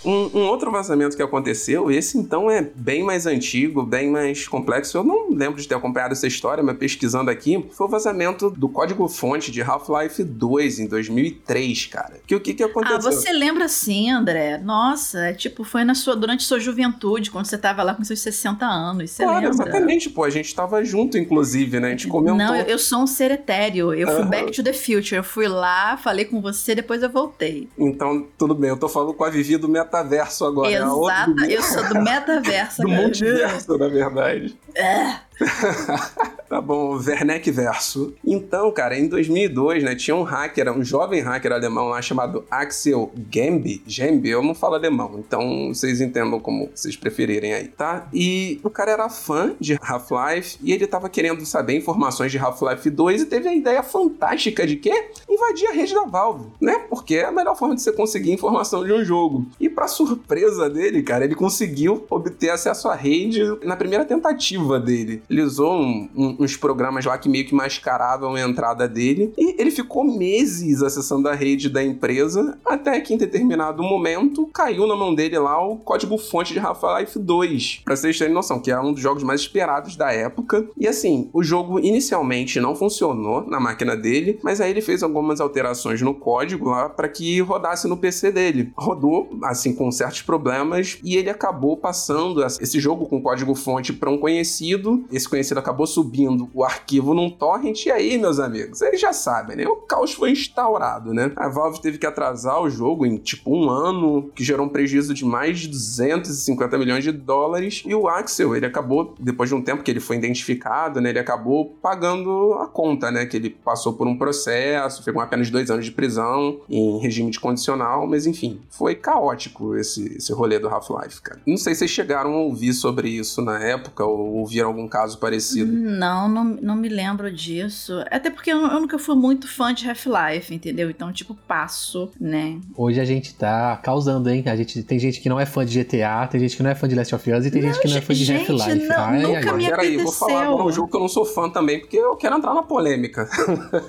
Um, um, outro vazamento que aconteceu, esse então é bem mais antigo, bem mais complexo. Eu não lembro de ter acompanhado essa história, mas pesquisando aqui, foi o vazamento do código-fonte de Half-Life 2 em 2003, cara. Que o que, que aconteceu? Ah, você lembra sim, André? Nossa, é tipo, foi na sua, durante sua juventude, quando você tava lá com seus 60 anos. Você claro, lembra? exatamente, pô. A gente tava junto, inclusive, né? A gente comentou. Não, eu, eu sou um ser etéreo. Eu fui back to the future. Eu fui lá, falei com você, depois eu voltei. Então, tudo bem. Eu tô falando com a Vivi do meta metaverso agora. É Exato, eu sou do metaverso <laughs> do multiverso, na verdade. É. <laughs> tá bom, Werneck Verso. Então, cara, em 2002, né, tinha um hacker, um jovem hacker alemão lá chamado Axel Gembe. Gembe, eu não falo alemão, então vocês entendam como vocês preferirem aí, tá? E o cara era fã de Half-Life e ele tava querendo saber informações de Half-Life 2 e teve a ideia fantástica de quê? Invadir a rede da Valve, né? Porque é a melhor forma de você conseguir informação de um jogo. E para surpresa dele, cara, ele conseguiu obter acesso à rede na primeira tentativa dele. Ele usou um, um, uns programas lá que meio que mascaravam a entrada dele e ele ficou meses acessando a rede da empresa até que em determinado momento caiu na mão dele lá o código-fonte de Half-Life 2. Pra vocês terem noção, que é um dos jogos mais esperados da época. E assim, o jogo inicialmente não funcionou na máquina dele, mas aí ele fez algumas alterações no código lá para que rodasse no PC dele. Rodou, assim, com certos problemas e ele acabou passando esse jogo com código-fonte para um conhecido esse conhecido acabou subindo o arquivo num torrent, e aí, meus amigos, eles já sabem, né? O caos foi instaurado, né? A Valve teve que atrasar o jogo em tipo um ano, que gerou um prejuízo de mais de 250 milhões de dólares. E o Axel, ele acabou, depois de um tempo que ele foi identificado, né? Ele acabou pagando a conta, né? Que ele passou por um processo, ficou apenas dois anos de prisão em regime de condicional, mas enfim, foi caótico esse, esse rolê do Half-Life, cara. Não sei se vocês chegaram a ouvir sobre isso na época ou ouviram algum caso parecido? Não, não, não me lembro disso. Até porque eu, eu nunca fui muito fã de Half-Life, entendeu? Então, tipo, passo, né? Hoje a gente tá causando, hein? A gente, tem gente que não é fã de GTA, tem gente que não é fã de Last of Us e tem não, gente que não é fã de Half-Life. Não, ai, nunca ai, me Peraí, vou falar agora um jogo que eu não sou fã também, porque eu quero entrar na polêmica.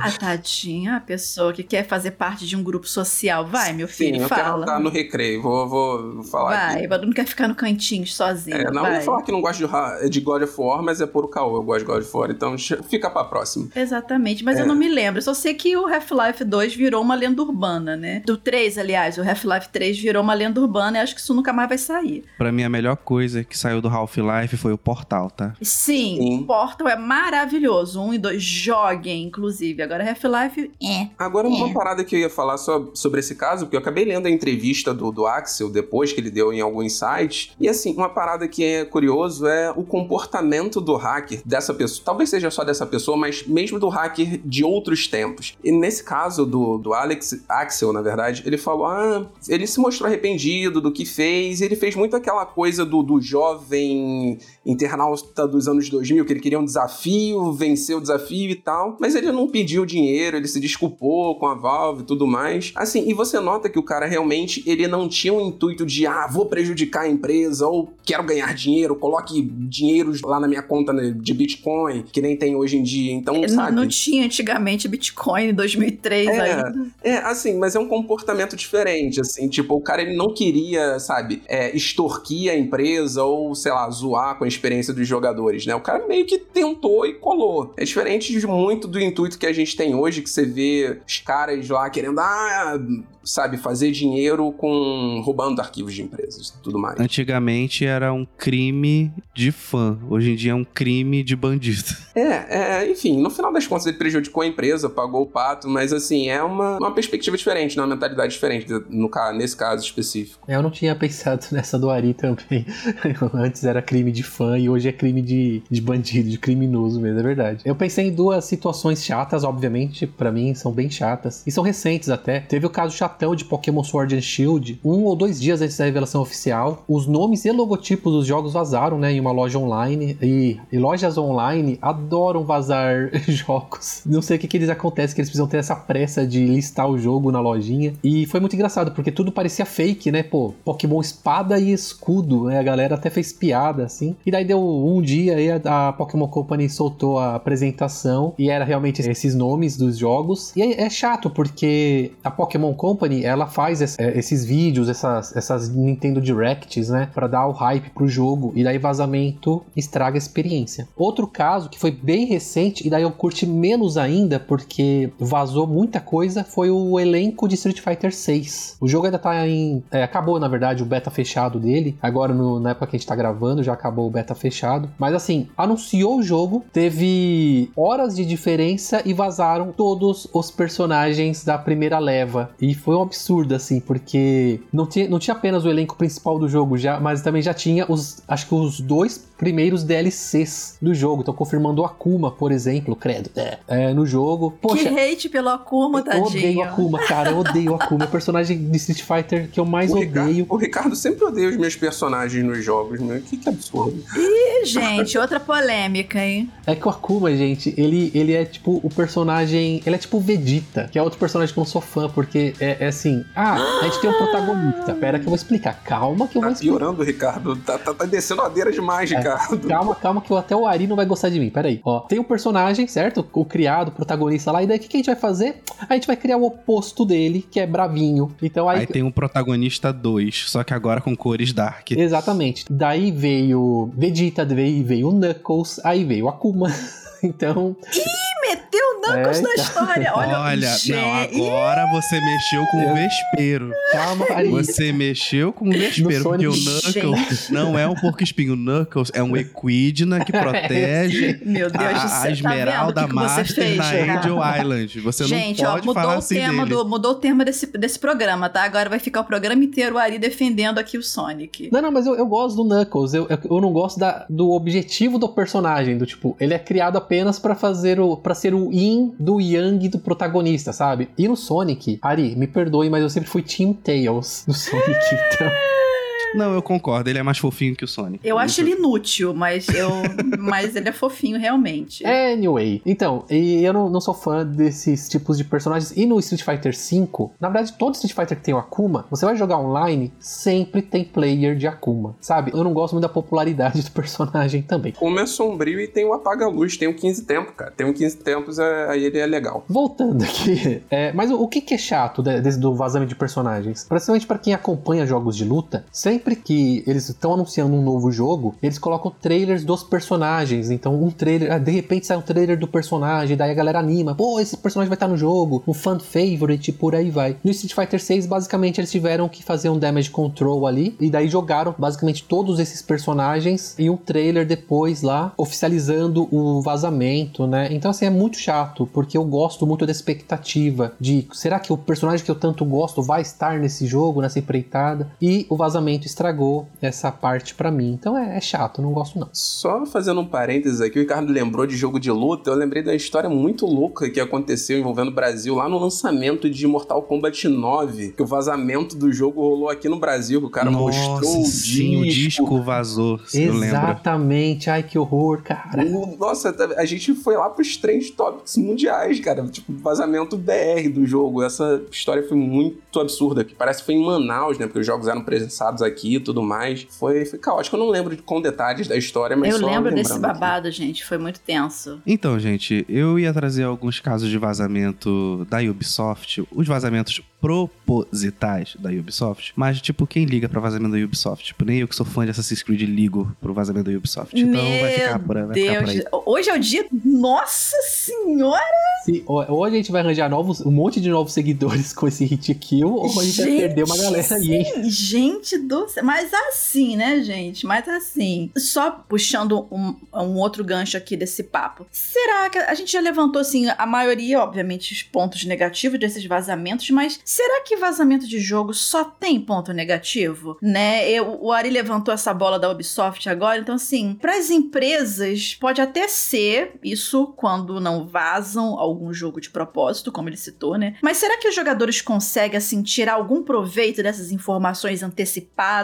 A <laughs> tadinha, a pessoa que quer fazer parte de um grupo social. Vai, meu filho, Sim, fala. eu quero entrar no recreio, vou, vou falar Vai, aqui. não quer ficar no cantinho sozinho, é, não, vai. vou falar que não gosto de, de God of War, mas é é por o caô. Eu gosto de God of War, então fica pra próxima. Exatamente, mas É. eu não me lembro. Eu só sei que o Half-Life 2 virou uma lenda urbana, né? Do 3, aliás, o Half-Life 3 virou uma lenda urbana e acho que isso nunca mais vai sair. Pra mim, a melhor coisa que saiu do Half-Life foi o Portal, tá? Sim, Sim. Portal é maravilhoso. Um e dois, joguem, inclusive. Agora Half-Life, é. Agora, uma É. parada que eu ia falar só sobre esse caso, porque eu acabei lendo a entrevista do, do Axel depois que ele deu em alguns sites. E assim, uma parada que é curioso é o comportamento do hacker dessa pessoa. Talvez seja só dessa pessoa, mas mesmo do hacker de outros tempos. E nesse caso do, do Alex, Axel, na verdade, ele falou: ah, ele se mostrou arrependido do que fez, ele fez muito aquela coisa do, do jovem internauta dos anos 2000, que ele queria um desafio, vencer o desafio e tal, mas ele não pediu dinheiro, ele se desculpou com a Valve e tudo mais. Assim, e você nota que o cara realmente, ele não tinha um intuito de, ah, vou prejudicar a empresa, ou quero ganhar dinheiro, coloque dinheiro lá na minha conta né, de Bitcoin, que nem tem hoje em dia, então, Não, sabe? não tinha antigamente Bitcoin em 2003 É, ainda. É, assim, mas é um comportamento diferente, assim, tipo, o cara ele não queria, sabe, é, extorquir a empresa ou, sei lá, zoar com a experiência dos jogadores, né? O cara meio que tentou e colou. É diferente de muito do intuito que a gente tem hoje, que você vê os caras lá querendo, ah, sabe, fazer dinheiro com roubando arquivos de empresas e tudo mais. Antigamente era um crime de fã, hoje em dia é um crime de bandido. <laughs> É, é, enfim, no final das contas ele prejudicou a empresa, pagou o pato, mas assim, é uma, uma perspectiva diferente, né? uma mentalidade diferente no, ca- nesse caso específico. É, Eu não tinha pensado <laughs> nessa do Ari também. <laughs> Antes era crime de fã e hoje é crime de, de bandido, de criminoso mesmo, é verdade. Eu pensei em duas situações chatas, obviamente, pra mim são bem chatas. E são recentes até. Teve o caso de Pokémon Sword and Shield, um ou dois dias antes da revelação oficial. Os nomes e logotipos dos jogos vazaram, né, em uma loja online. E, e lojas online adoram vazar <laughs> jogos. Não sei o que que eles acontece, que eles precisam ter essa pressa de listar o jogo na lojinha. E foi muito engraçado, porque tudo parecia fake, né? Pô, Pokémon espada e escudo, né? A galera até fez piada, assim. E daí deu um dia aí a, a Pokémon Company soltou a apresentação e era realmente esses nomes dos jogos. E é, é chato, porque a Pokémon Company, ela faz é, esses vídeos, essas, essas Nintendo Directs, né? Pra dar o hype pro jogo. E daí vazamento estraga a experiência. Outro caso que foi bem recente, e daí eu curti menos ainda, porque vazou muita coisa, foi o elenco de Street Fighter 6. O jogo ainda tá em. é, acabou, na verdade, o beta fechado dele. Agora, no- na época que a gente tá gravando, já acabou o beta fechado. Mas assim, anunciou o jogo, teve horas de diferença e vazaram todos os personagens da primeira leva. E foi um absurdo, assim, porque não tinha, não tinha apenas o elenco principal do jogo, já, mas também já tinha os. Acho que os dois primeiros DLCs do jogo. Então, confirmando o Akuma, por exemplo, credo, é, é, no jogo. Poxa, que hate pelo Akuma, eu odeio tadinho. o Akuma, cara. Eu odeio o Akuma. É o personagem de Street Fighter que eu mais O Ricardo, odeio. o Ricardo sempre odeia os meus personagens nos jogos, meu. Que, que absurdo. Ih, gente, outra polêmica, hein? É que o Akuma, gente, ele, ele é tipo o personagem. Ele é tipo o Vegeta, que é outro personagem que eu não sou fã, porque é, é assim. Ah, a gente tem um protagonista. Pera que eu vou explicar. Calma que eu vou Tá explicar. piorando, Ricardo. Tá, tá, tá descendo a ladeira demais, É. Ricardo. <laughs> Calma, calma, que até o Ari não vai gostar de mim. Pera aí. Ó, tem um personagem, certo? O criado, o protagonista lá. E daí o que, que a gente vai fazer? A gente vai criar o oposto dele, que é bravinho. Então aí. Aí tem um protagonista 2, só que agora com cores dark. Exatamente. Daí veio Vegeta, veio, veio o Knuckles, aí veio o Akuma. <laughs> Então, Ih, meteu É, então. história. Olha, Olha, não, agora você mexeu com o vespeiro. calma, <laughs> Ari. Você mexeu com o vespeiro, porque o. Knuckles não é um porco espinho. O Knuckles é um <laughs> equidna que protege Meu Deus do a, céu. a esmeralda tá que que você Master fez, na? Angel Island. Você Gente, não ó, pode mudou falar o assim tema dele. do mudou o tema desse, desse programa, tá? Agora vai ficar o programa inteiro o Ari defendendo aqui o Sonic. Não, não, mas eu, eu gosto do Knuckles. Eu, eu, eu não gosto da, do objetivo do personagem. Do tipo, ele é criado apenas pra fazer o. para ser o yin do yang do protagonista, sabe? E no Sonic, Ari, me perdoe, mas eu sempre fui Team Tails do Sonic, então. <laughs> Não, eu concordo. Ele é mais fofinho que o Sonic. Eu acho ele inútil, mas eu, <laughs> mas ele é fofinho realmente. Anyway, então, e eu não, não sou fã desses tipos de personagens. E no Street Fighter V, na verdade, todo Street Fighter que tem o Akuma, você vai jogar online, sempre tem player de Akuma, sabe? Eu não gosto muito da popularidade do personagem também. Como é sombrio e tem o apaga-luz, tem o 15 tempo, cara. Tem o 15 tempos, é- aí ele é legal. Voltando aqui, é, mas o, o que, que é chato de- desse do vazamento de personagens? Principalmente pra quem acompanha jogos de luta, sempre sempre que eles estão anunciando um novo jogo, eles colocam trailers dos personagens. Então, um trailer, ah, de repente sai um trailer do personagem, daí a galera anima, pô, esse personagem vai estar no jogo, um fan favorite, por aí vai. No Street Fighter 6, basicamente, eles tiveram que fazer um damage control ali, e daí jogaram basicamente todos esses personagens e um trailer depois lá, oficializando o vazamento, né? Então, assim, é muito chato, porque eu gosto muito da expectativa de será que o personagem que eu tanto gosto vai estar nesse jogo, nessa empreitada? E o vazamento estragou essa parte para mim. Então é, é, chato, não gosto não. Só fazendo um parênteses aqui, o Ricardo lembrou de jogo de luta, eu lembrei da história muito louca que aconteceu envolvendo o Brasil lá no lançamento de Mortal Kombat 9, que o vazamento do jogo rolou aqui no Brasil, que o cara Nossa, mostrou o sim, disco. o disco vazou, Exatamente, ai que horror, cara. Nossa, a gente foi lá pros três topics mundiais, cara, tipo, vazamento BR do jogo. Essa história foi muito absurda, que parece que foi em Manaus, né, porque os jogos eram presençados aqui e tudo mais. Foi, foi caótico, eu não lembro com detalhes da história, mas Eu lembro desse babado, aqui. gente, foi muito tenso. Então, gente, eu ia trazer alguns casos de vazamento da Ubisoft, os vazamentos propositais da Ubisoft, mas, tipo, quem liga pra vazamento da Ubisoft? Tipo, nem eu que sou fã de Assassin's Creed ligo pro vazamento da Ubisoft. Então Meu vai ficar por, vai Deus. Ficar por aí. Hoje é o dia. Nossa Senhora! Sim, ou a gente vai arranjar novos, um monte de novos seguidores com esse hit kill, ou a gente, gente vai perder uma galera aí, hein? Gente do céu. Mas assim, né, gente? Mas assim, só puxando um, um outro gancho aqui desse papo. Será que a gente já levantou, assim, a maioria, obviamente, os pontos negativos desses vazamentos, mas será que vazamento de jogo só tem ponto negativo? Né? Eu, o Ari levantou essa bola da Ubisoft agora, então, assim, para as empresas, pode até ser isso quando não vazam algum jogo de propósito, como ele citou, né? Mas será que os jogadores conseguem, assim, tirar algum proveito dessas informações antecipadas,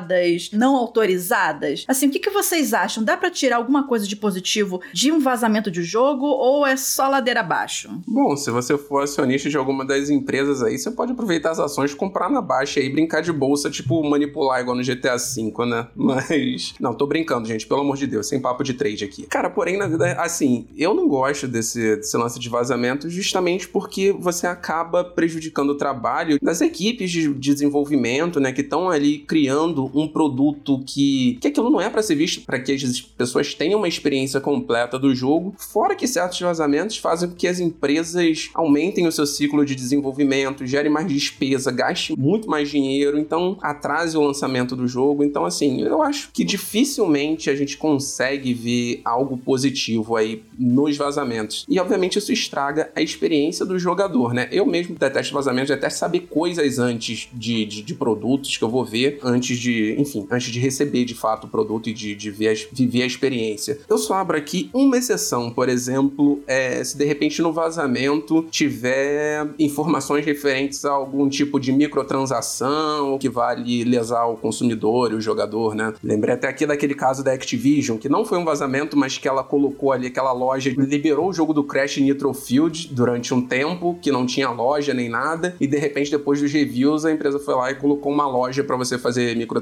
não autorizadas? Assim, o que, que vocês acham? Dá para tirar alguma coisa de positivo de um vazamento de jogo ou é só ladeira abaixo? Bom, se você for acionista de alguma das empresas aí, você pode aproveitar as ações, comprar na baixa e brincar de bolsa, tipo manipular igual no GTA V, né? <laughs> Mas. Não, tô brincando, gente, pelo amor de Deus, sem papo de trade aqui. Cara, porém, na vida, assim, eu não gosto desse, desse lance de vazamento justamente porque você acaba prejudicando o trabalho das equipes de desenvolvimento, né, que estão ali criando um produto que, que aquilo não é para ser visto para que as pessoas tenham uma experiência completa do jogo, fora que certos vazamentos fazem com que as empresas aumentem o seu ciclo de desenvolvimento, gerem mais despesa, gastem muito mais dinheiro, então atrase o lançamento do jogo. Então, assim, eu acho que dificilmente a gente consegue ver algo positivo aí nos vazamentos. E, obviamente, isso estraga a experiência do jogador, né? Eu mesmo detesto vazamentos, detesto saber coisas antes de, de, de produtos que eu vou ver, antes de, enfim, antes de receber de fato o produto e de, de ver a, viver a experiência. Eu só abro aqui uma exceção, por exemplo, é, se de repente no vazamento tiver informações referentes a algum tipo de microtransação que vale lesar o consumidor e o jogador, né? Lembrei até aqui daquele caso da Activision, que não foi um vazamento, mas que ela colocou ali aquela loja, liberou o jogo do Crash Nitro Field durante um tempo, que não tinha loja nem nada, e de repente depois dos reviews a empresa foi lá e colocou uma loja para você fazer microtransação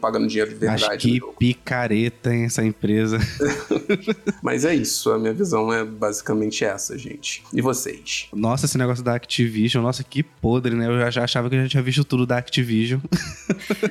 pagando dinheiro de verdade. Acho que picareta em essa empresa. <laughs> Mas é isso, a minha visão é basicamente essa, gente. E vocês? Nossa, esse negócio da Activision, nossa, que podre, né? Eu já achava que eu já tinha visto tudo da Activision. <laughs>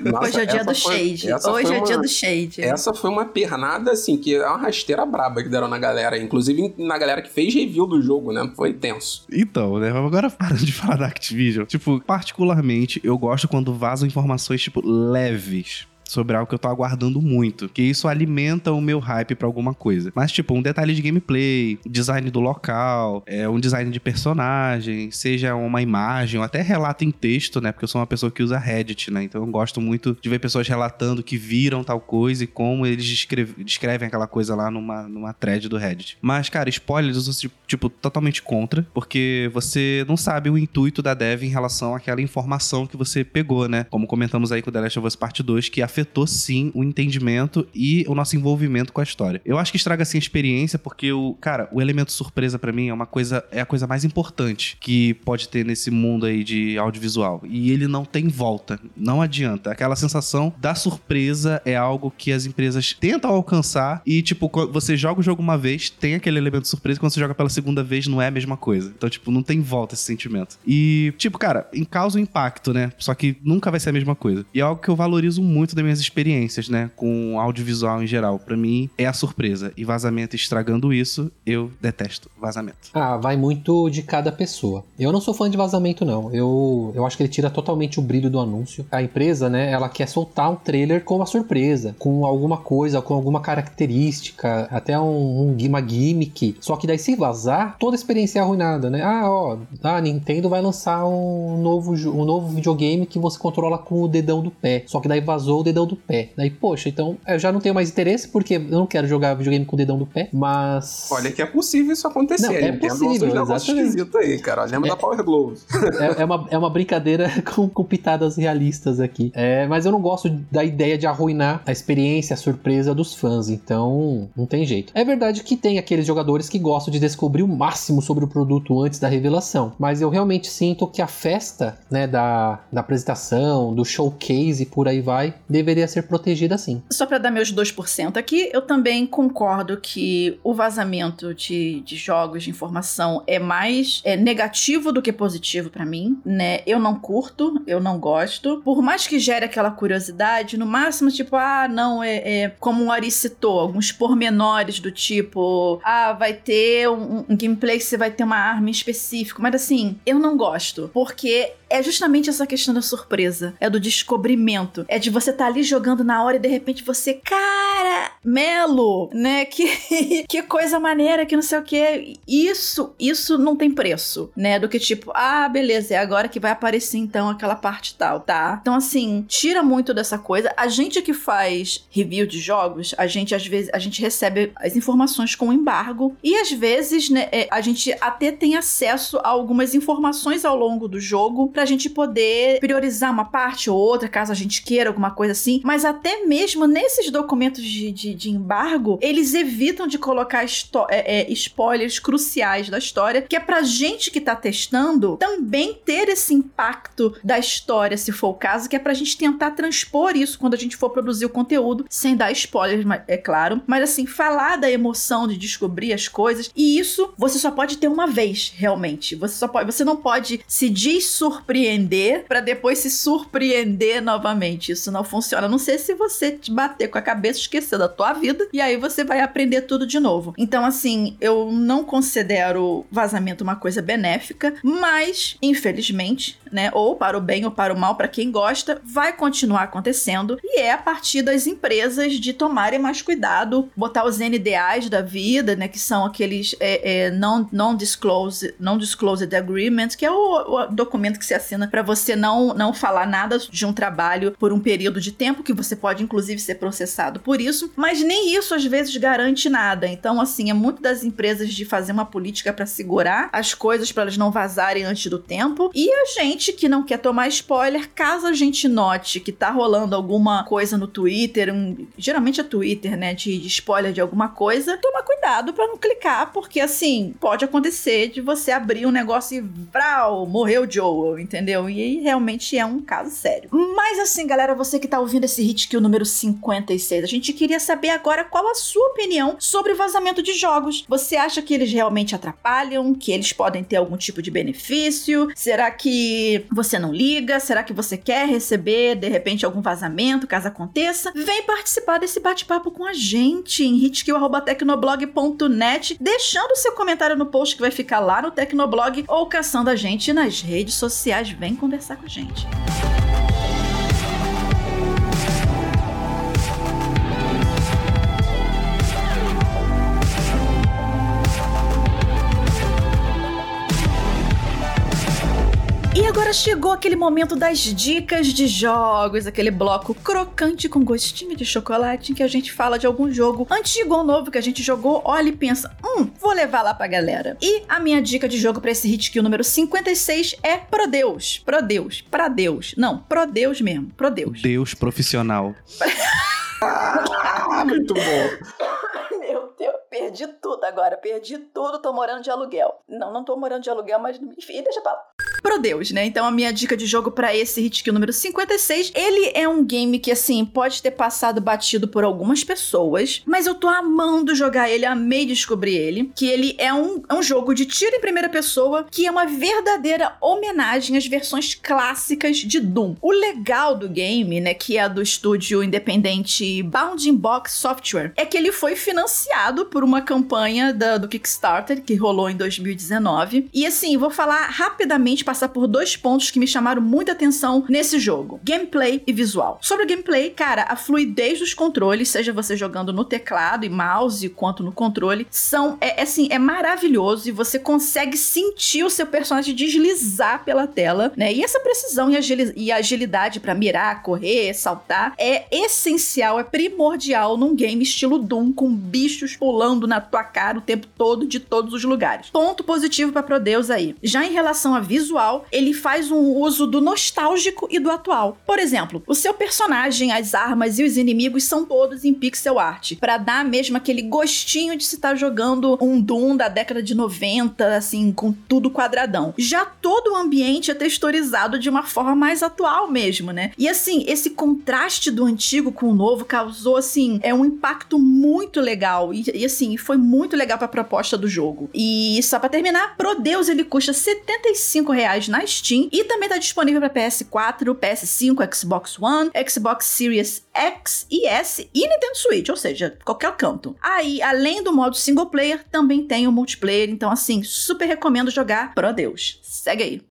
Nossa, Hoje é o dia do foi, Shade. Hoje é o dia do Shade. Essa foi uma pernada, assim, que é uma rasteira braba que deram na galera. Inclusive na galera que fez review do jogo, né? Foi tenso. Então, né? Agora <laughs> parando de falar da Activision. Tipo, particularmente, eu gosto quando vazam informações, tipo, leves leves sobre algo que eu tô aguardando muito, que isso alimenta o meu hype para alguma coisa. Mas tipo, um detalhe de gameplay, design do local, é um design de personagem, seja uma imagem ou até relato em texto, né? Porque eu sou uma pessoa que usa Reddit, né? Então eu gosto muito de ver pessoas relatando que viram tal coisa e como eles descreve, descrevem aquela coisa lá numa, numa thread do Reddit. Mas, cara, spoilers eu sou, tipo, totalmente contra, porque você não sabe o intuito da dev em relação àquela informação que você pegou, né? Como comentamos aí com The Last of Us Part 2, que afetou afetou sim o entendimento e o nosso envolvimento com a história. Eu acho que estraga assim a experiência porque o, cara, o elemento surpresa para mim é uma coisa é a coisa mais importante que pode ter nesse mundo aí de audiovisual e ele não tem volta, não adianta. Aquela sensação da surpresa é algo que as empresas tentam alcançar e tipo, você joga o jogo uma vez, tem aquele elemento surpresa quando você joga pela segunda vez não é a mesma coisa. Então, tipo, não tem volta esse sentimento. E tipo, cara, em causa o impacto, né? Só que nunca vai ser a mesma coisa. E é algo que eu valorizo muito da minha minhas experiências, né, com audiovisual em geral. Para mim é a surpresa e vazamento estragando isso, eu detesto vazamento. Ah, vai muito de cada pessoa. Eu não sou fã de vazamento não. Eu eu acho que ele tira totalmente o brilho do anúncio. A empresa, né, ela quer soltar um trailer com uma surpresa, com alguma coisa, com alguma característica, até um, um uma gimmick. Só que daí se vazar, toda a experiência é arruinada, né? Ah, ó, a Nintendo vai lançar um novo, um novo videogame que você controla com o dedão do pé. Só que daí vazou o dedão do pé. Daí, poxa, então eu já não tenho mais interesse porque eu não quero jogar videogame com o dedão do pé, mas. Olha que é possível isso acontecer. Não, é possível, exatamente. aí, cara. Lembra é, da Power Glove. É, é, uma, é uma brincadeira <laughs> com, com pitadas realistas aqui. É, mas eu não gosto da ideia de arruinar a experiência, a surpresa dos fãs. Então, não tem jeito. É verdade que tem aqueles jogadores que gostam de descobrir o máximo sobre o produto antes da revelação. Mas eu realmente sinto que a festa, né, da, da apresentação, do showcase e por aí vai, deveria ser protegida sim. Só para dar meus 2% aqui, eu também concordo que o vazamento de, de jogos de informação é mais é, negativo do que positivo para mim, né? Eu não curto, eu não gosto. Por mais que gere aquela curiosidade, no máximo, tipo, ah, não, é, é como o Ari citou, alguns pormenores do tipo, ah, vai ter um, um gameplay que você vai ter uma arma específica, mas assim, eu não gosto, porque é justamente essa questão da surpresa, é do descobrimento, é de você estar tá ali jogando na hora e de repente você, cara, Melo, né? <laughs> Que, que coisa maneira, que não sei o que. Isso, isso não tem preço, né? Do que tipo, ah, beleza, é agora que vai aparecer então aquela parte tal, tá? Então assim, tira muito dessa coisa. A gente que faz review de jogos, a gente às vezes, a gente recebe as informações com embargo e às vezes, né, é, a gente até tem acesso a algumas informações ao longo do jogo pra gente poder priorizar uma parte ou outra, caso a gente queira alguma coisa assim. Mas até mesmo nesses documentos de, de, de embargo, eles evitam de colocar é, é, spoilers cruciais da história, que é pra gente que tá testando também ter esse impacto da história, se for o caso, que é pra gente tentar transpor isso quando a gente for produzir o conteúdo, sem dar spoilers, é claro. Mas assim, falar da emoção de descobrir as coisas, e isso você só pode ter uma vez, realmente. Você só pode, você não pode se surpreender surpreender para depois se surpreender novamente. Isso não funciona. Não sei se você te bater com a cabeça, esquecer da tua vida e aí você vai aprender tudo de novo. Então, assim, eu não considero vazamento uma coisa benéfica, mas infelizmente, né, ou para o bem ou para o mal, para quem gosta, vai continuar acontecendo e é a partir das empresas de tomarem mais cuidado, botar os NDAs da vida, né, que são aqueles é, é, non, non non que é o, o documento que se assina para você não, não falar nada de um trabalho por um período de tempo, que você pode inclusive ser processado por isso, mas nem isso às vezes garante nada. Então, assim, é muito das empresas de fazer uma política para segurar as coisas para elas não vazarem antes do tempo. E a gente que não quer tomar spoiler, caso a gente note que tá rolando alguma coisa no Twitter, um, geralmente é Twitter, né, de, de spoiler de alguma coisa, toma cuidado para não clicar, porque assim, pode acontecer de você abrir um negócio e vrau, morreu Joel, entendeu? E realmente é um caso sério. Mas assim, galera, você que tá ouvindo esse hit kill número 56, a gente queria saber agora qual a sua opinião sobre vazamento de jogos. Você acha que eles realmente atrapalham? Que eles podem ter algum tipo de benefício? Será que você não liga? Será que você quer receber de repente algum vazamento caso aconteça? Vem participar desse bate-papo com a gente em hitkill.tecnoblog.net, deixando seu comentário no post que vai ficar lá no Tecnoblog ou caçando a gente nas redes sociais. Vem conversar com a gente. Agora chegou aquele momento das dicas de jogos, aquele bloco crocante com gostinho de chocolate em que a gente fala de algum jogo antigo ou novo que a gente jogou, olha e pensa, hum, vou levar lá pra galera. E a minha dica de jogo para esse hit kill número 56 é Pro Deus. Pro Deus. Pra Deus. Não, Pro Deus mesmo. Pro Deus. Deus profissional. ah, <laughs> muito bom. Meu Deus, perdi tudo agora, perdi tudo, tô morando de aluguel. Não, não tô morando de aluguel, mas enfim, deixa pra lá. Prodeus, né? Então a minha dica de jogo para esse hit kill número 56, ele é um game que assim pode ter passado batido por algumas pessoas, mas eu tô amando jogar ele, amei descobrir ele, que ele é um, é um jogo de tiro em primeira pessoa que é uma verdadeira homenagem às versões clássicas de Doom. O legal do game, né, que é do estúdio independente Bounding Box Software, é que ele foi financiado por uma campanha da, do Kickstarter que rolou em 2019. E assim, vou falar rapidamente, passar por dois pontos que me chamaram muita atenção nesse jogo: gameplay e visual. Sobre o gameplay, cara, a fluidez dos controles, seja você jogando no teclado e mouse quanto no controle, são é, é assim, é maravilhoso e você consegue sentir o seu personagem deslizar pela tela, né? E essa precisão e agilidade para mirar, correr, saltar é essencial, é primordial num game estilo Doom com bichos pulando na tua cara o tempo todo de todos os lugares. Ponto positivo para Prodeus aí. Já em relação a visual, ele faz um uso do nostálgico e do atual. Por exemplo, o seu personagem, as armas e os inimigos são todos em pixel art, para dar mesmo aquele gostinho de se estar tá jogando um Doom da década de 90, assim, com tudo quadradão. Já todo o ambiente é texturizado de uma forma mais atual mesmo, né? E assim, esse contraste do antigo com o novo causou, assim, é um impacto muito legal. E, e assim, foi muito legal pra proposta do jogo. E só para terminar, Prodeus ele custa 75 reais na Steam e também tá disponível para PS4, PS5, Xbox One, Xbox Series X e S e Nintendo Switch, ou seja, qualquer canto. Aí, além do modo single player, também tem o multiplayer, então assim, super recomendo jogar Prodeus. Segue aí.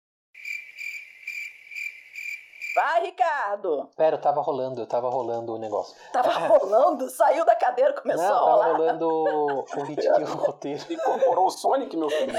Vai, Ricardo! Pera, eu tava rolando, eu tava rolando o negócio. Tava rolando? Saiu da cadeira, começou Não, a rolar. tava rolando o hit kill, o <laughs> roteiro. Incorporou o Sonic, meu filho. <laughs>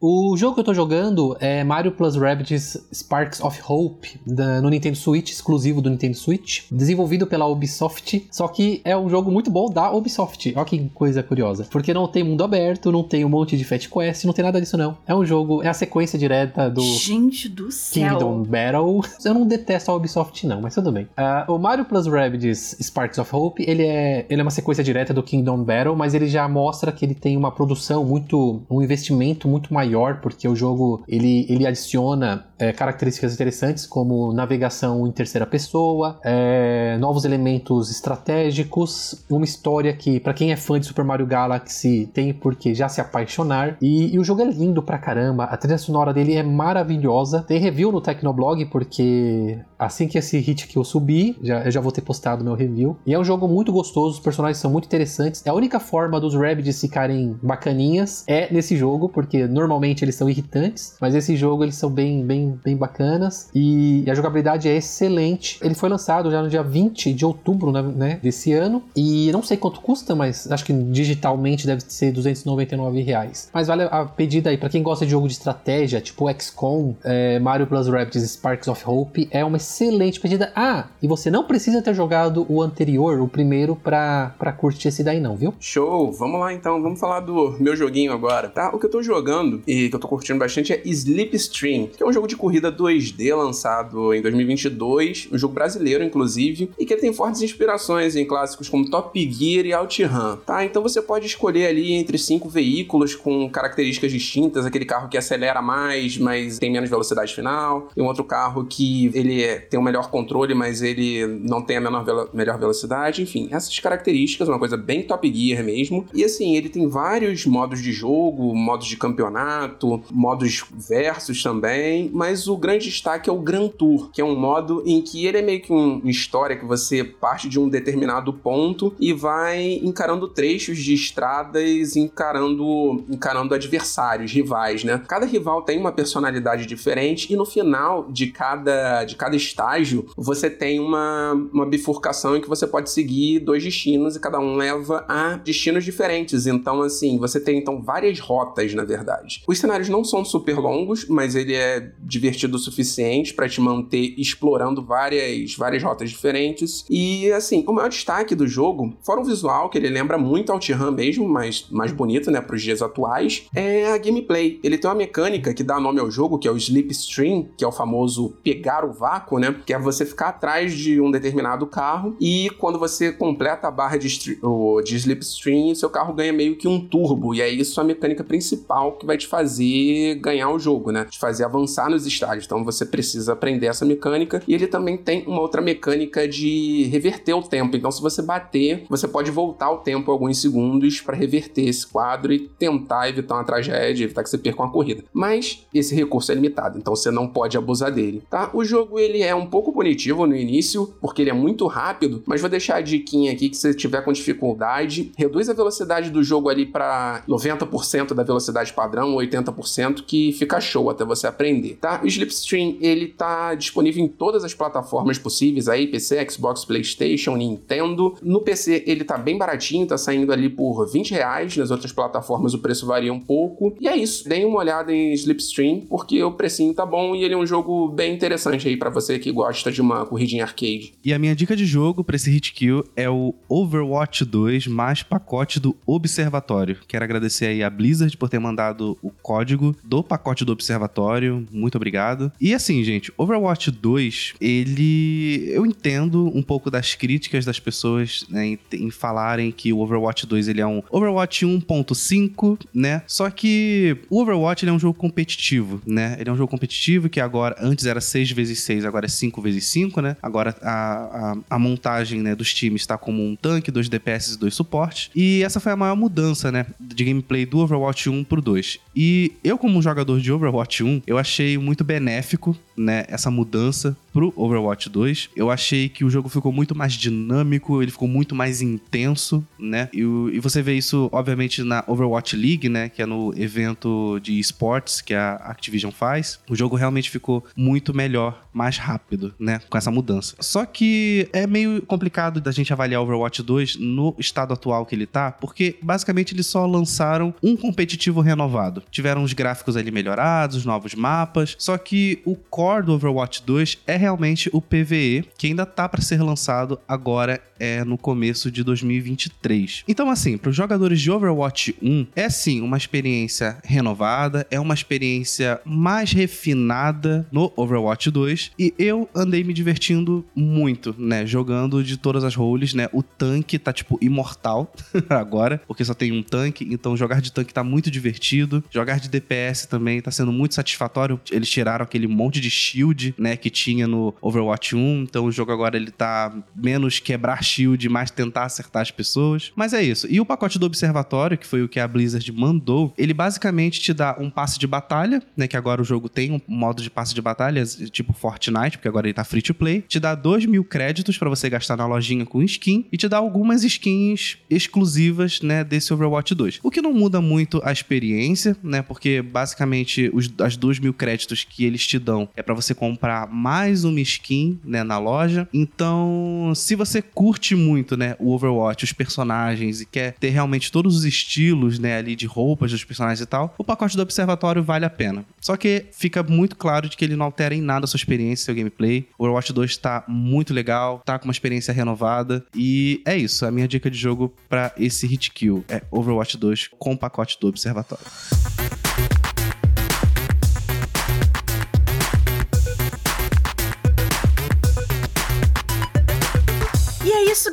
o jogo que eu tô jogando é Mario Plus Rabbids Sparks of Hope, da, no Nintendo Switch, exclusivo do Nintendo Switch, desenvolvido pela Ubisoft, só que é um jogo muito bom da Ubisoft. Olha que coisa curiosa. Porque não tem mundo aberto, não tem um monte de Fat Quest, não tem nada disso não. É um jogo, é a sequência direta do... Gente do céu! Kingdom Battle. <laughs> Eu não detesto a Ubisoft, não, mas tudo bem. Uh, o Mario Plus Rabbids Sparks of Hope, ele é, ele é uma sequência direta do Kingdom Battle, mas ele já mostra que ele tem uma produção muito. um investimento muito maior, porque o jogo ele, ele adiciona é, características interessantes, como navegação em terceira pessoa, é, novos elementos estratégicos, uma história que, para quem é fã de Super Mario Galaxy, tem porque já se apaixonar. E, e o jogo é lindo pra caramba, a trilha sonora dele é maravilhosa. Tem review no Tecno Tecnoblog, porque assim que esse hit que eu subir, já, eu já vou ter postado meu review. E é um jogo muito gostoso, os personagens são muito interessantes. A única forma dos Rabbids ficarem bacaninhas é nesse jogo, porque normalmente eles são irritantes, mas esse jogo eles são bem, bem, bem bacanas. E a jogabilidade é excelente. Ele foi lançado já no dia 20 de outubro né, né desse ano. E não sei quanto custa, mas acho que digitalmente deve ser 299 reais. Mas vale a pedida aí, para quem gosta de jogo de estratégia, tipo XCOM, é, Mario Plus Rabbids Sparks of Hope é uma excelente pedida. Ah, e você não precisa ter jogado o anterior, o primeiro, pra, curtir esse daí não, viu? Show! Vamos lá então, vamos falar do meu joguinho agora, tá? O que eu tô jogando e que eu tô curtindo bastante é Slipstream, que é um jogo de corrida 2D lançado em 2022, um jogo brasileiro inclusive, e que tem fortes inspirações em clássicos como Top Gear e OutRun, tá? Então você pode escolher ali entre cinco veículos com características distintas, aquele carro que acelera mais, mas tem menos velocidade final, e um outro carro que ele é, tem um melhor controle, mas ele não tem a menor velo melhor velocidade. Enfim, essas características, uma coisa bem Top Gear mesmo. E assim, ele tem vários modos de jogo, modos de campeonato, modos versus também, mas o grande destaque é o Grand Tour, que é um modo em que ele é meio que uma história que você parte de um determinado ponto e vai encarando trechos de estradas, encarando, encarando adversários, rivais, né? Cada rival tem uma personalidade diferente e no final de cada, de cada estágio, você tem uma, uma bifurcação em que você pode seguir dois destinos e cada um leva a destinos diferentes. Então, assim, você tem então várias rotas, na verdade. Os cenários não são super longos, mas ele é divertido o suficiente para te manter explorando várias, várias rotas diferentes. E assim, o maior destaque do jogo, fora o visual, que ele lembra muito OutRun mesmo, mas mais bonito, né, para os dias atuais, é a gameplay. Ele tem uma mecânica que dá nome ao jogo, que é o Slipstream, que é o famoso pegar o vácuo, né, que é você ficar atrás de um determinado carro e quando você completa a barra de, de Slipstream, seu carro ganha meio que um turbo, e é isso a mecânica principal que vai te fazer ganhar o jogo, né, te fazer avançar nos estádios. Então você precisa aprender essa mecânica e ele também tem uma outra mecânica de reverter o tempo. Então se você bater, você pode voltar o tempo alguns segundos para reverter esse quadro e tentar evitar uma tragédia, evitar que você perca uma corrida. Mas esse recurso é limitado, então você não pode abusar dele, tá? O jogo ele é um pouco punitivo no início, porque ele é muito rápido, mas vou deixar a diquinha aqui que se tiver com dificuldade, reduz a velocidade do jogo ali para 90% da velocidade padrão, 80%, que fica show até você aprender, tá? O Slipstream ele tá disponível em todas as plataformas possíveis aí, PC, Xbox, PlayStation, Nintendo. No PC ele tá bem baratinho, tá saindo ali por 20 reais, nas outras plataformas o preço varia um pouco. E é isso, deem uma olhada em Slipstream, porque o precinho tá bom e ele é um jogo bem interessante aí para você que gosta de uma corridinha arcade. E a minha dica de jogo para esse hit kill é o Overwatch 2 mais pacote do Observatório. Quero agradecer aí a Blizzard por ter mandado o código do pacote do Observatório. Muito obrigado. E assim, gente, Overwatch 2, ele eu entendo um pouco das críticas das pessoas né, em, em falarem que o Overwatch 2 ele é um Overwatch 1.5, né? Só que o Overwatch ele é um jogo competitivo, né? Ele é um jogo competitivo que agora, antes era 6 vezes 6 agora é 5 vezes 5 né? Agora a, a, a montagem né, dos times está como um tanque, dois DPS e dois suportes. E essa foi a maior mudança, né? De gameplay do Overwatch 1 pro 2. E eu, como jogador de Overwatch 1, eu achei muito benéfico, né? Essa mudança pro Overwatch 2. Eu achei que o jogo ficou muito mais dinâmico, ele ficou muito mais intenso, né? E, e você vê isso, obviamente, na Overwatch League, né? Que é no evento de esportes que a Activision faz. O jogo realmente ficou muito melhor, mais rápido, né? Com essa mudança. Só que é meio complicado da gente avaliar Overwatch 2 no estado atual que ele tá, porque basicamente eles só lançaram um competitivo renovado. Tiveram os gráficos ali melhorados, novos mapas, só que o core do Overwatch 2 é realmente o PVE, que ainda tá para ser lançado agora é no começo de 2023. Então assim, para os jogadores de Overwatch 1, é sim uma experiência renovada, é uma experiência mais refinada no Overwatch 2 e eu andei me divertindo muito, né, jogando de todas as roles, né? O tanque tá tipo imortal <laughs> agora, porque só tem um tanque, então jogar de tanque tá muito divertido. Jogar de DPS também tá sendo muito satisfatório. Eles tiraram aquele monte de shield, né, que tinha no Overwatch 1, então o jogo agora ele tá menos quebrar shield, mais tentar acertar as pessoas. Mas é isso. E o pacote do observatório, que foi o que a Blizzard mandou, ele basicamente te dá um passe de batalha, né, que agora o jogo tem um modo de passe de batalha, tipo Fortnite, porque agora ele tá free to play. Te dá 2 mil créditos para você gastar na lojinha com skin e te dá algumas skins exclusivas, né, desse Overwatch 2. O que não muda muito a experiência, né, porque basicamente os, as 2 mil créditos que eles te dão é para você comprar mais uma skin, né, na loja. Então, se você curte muito, né, o Overwatch, os personagens e quer ter realmente todos os estilos, né, ali de roupas dos personagens e tal, o pacote do Observatório vale a pena. Só que fica muito claro de que ele não altera em nada a sua experiência, seu gameplay. O Overwatch 2 tá muito legal, tá com uma experiência renovada e é isso. A minha dica de jogo para esse hit kill é Overwatch 2 com o pacote do Observatório.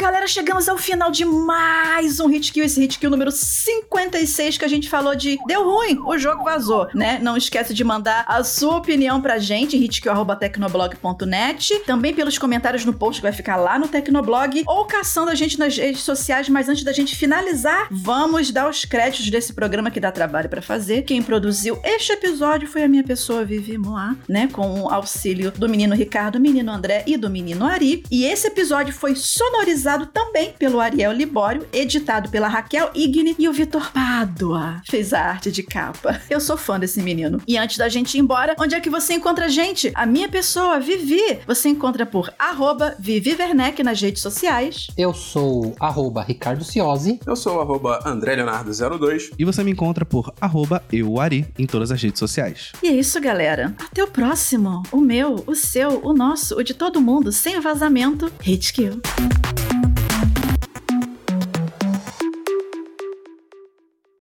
Galera, chegamos ao final de mais um Hit Kill, esse Hit Kill número 56 que a gente falou de deu ruim, o jogo vazou, né? Não esquece de mandar a sua opinião pra gente, hitkill.tecnoblog.net, também pelos comentários no post que vai ficar lá no Tecnoblog, ou caçando a gente nas redes sociais, mas antes da gente finalizar, vamos dar os créditos desse programa que dá trabalho para fazer. Quem produziu este episódio foi a minha pessoa, Vivi Moá, né? Com o auxílio do menino Ricardo, do menino André e do menino Ari. E esse episódio foi sonorizado também pelo Ariel Libório, editado pela Raquel Igni e o Vitor Pádua fez a arte de capa. Eu sou fã desse menino. E antes da gente ir embora, onde é que você encontra a gente? A minha pessoa, Vivi. Você encontra por arroba Vivi Werneck nas redes sociais. Eu sou arroba Ricardo Ciosi. Eu sou arroba André Leonardo02. E você me encontra por arroba euari em todas as redes sociais. E é isso, galera. Até o próximo. O meu, o seu, o nosso, o de todo mundo, sem vazamento. Hate Kill.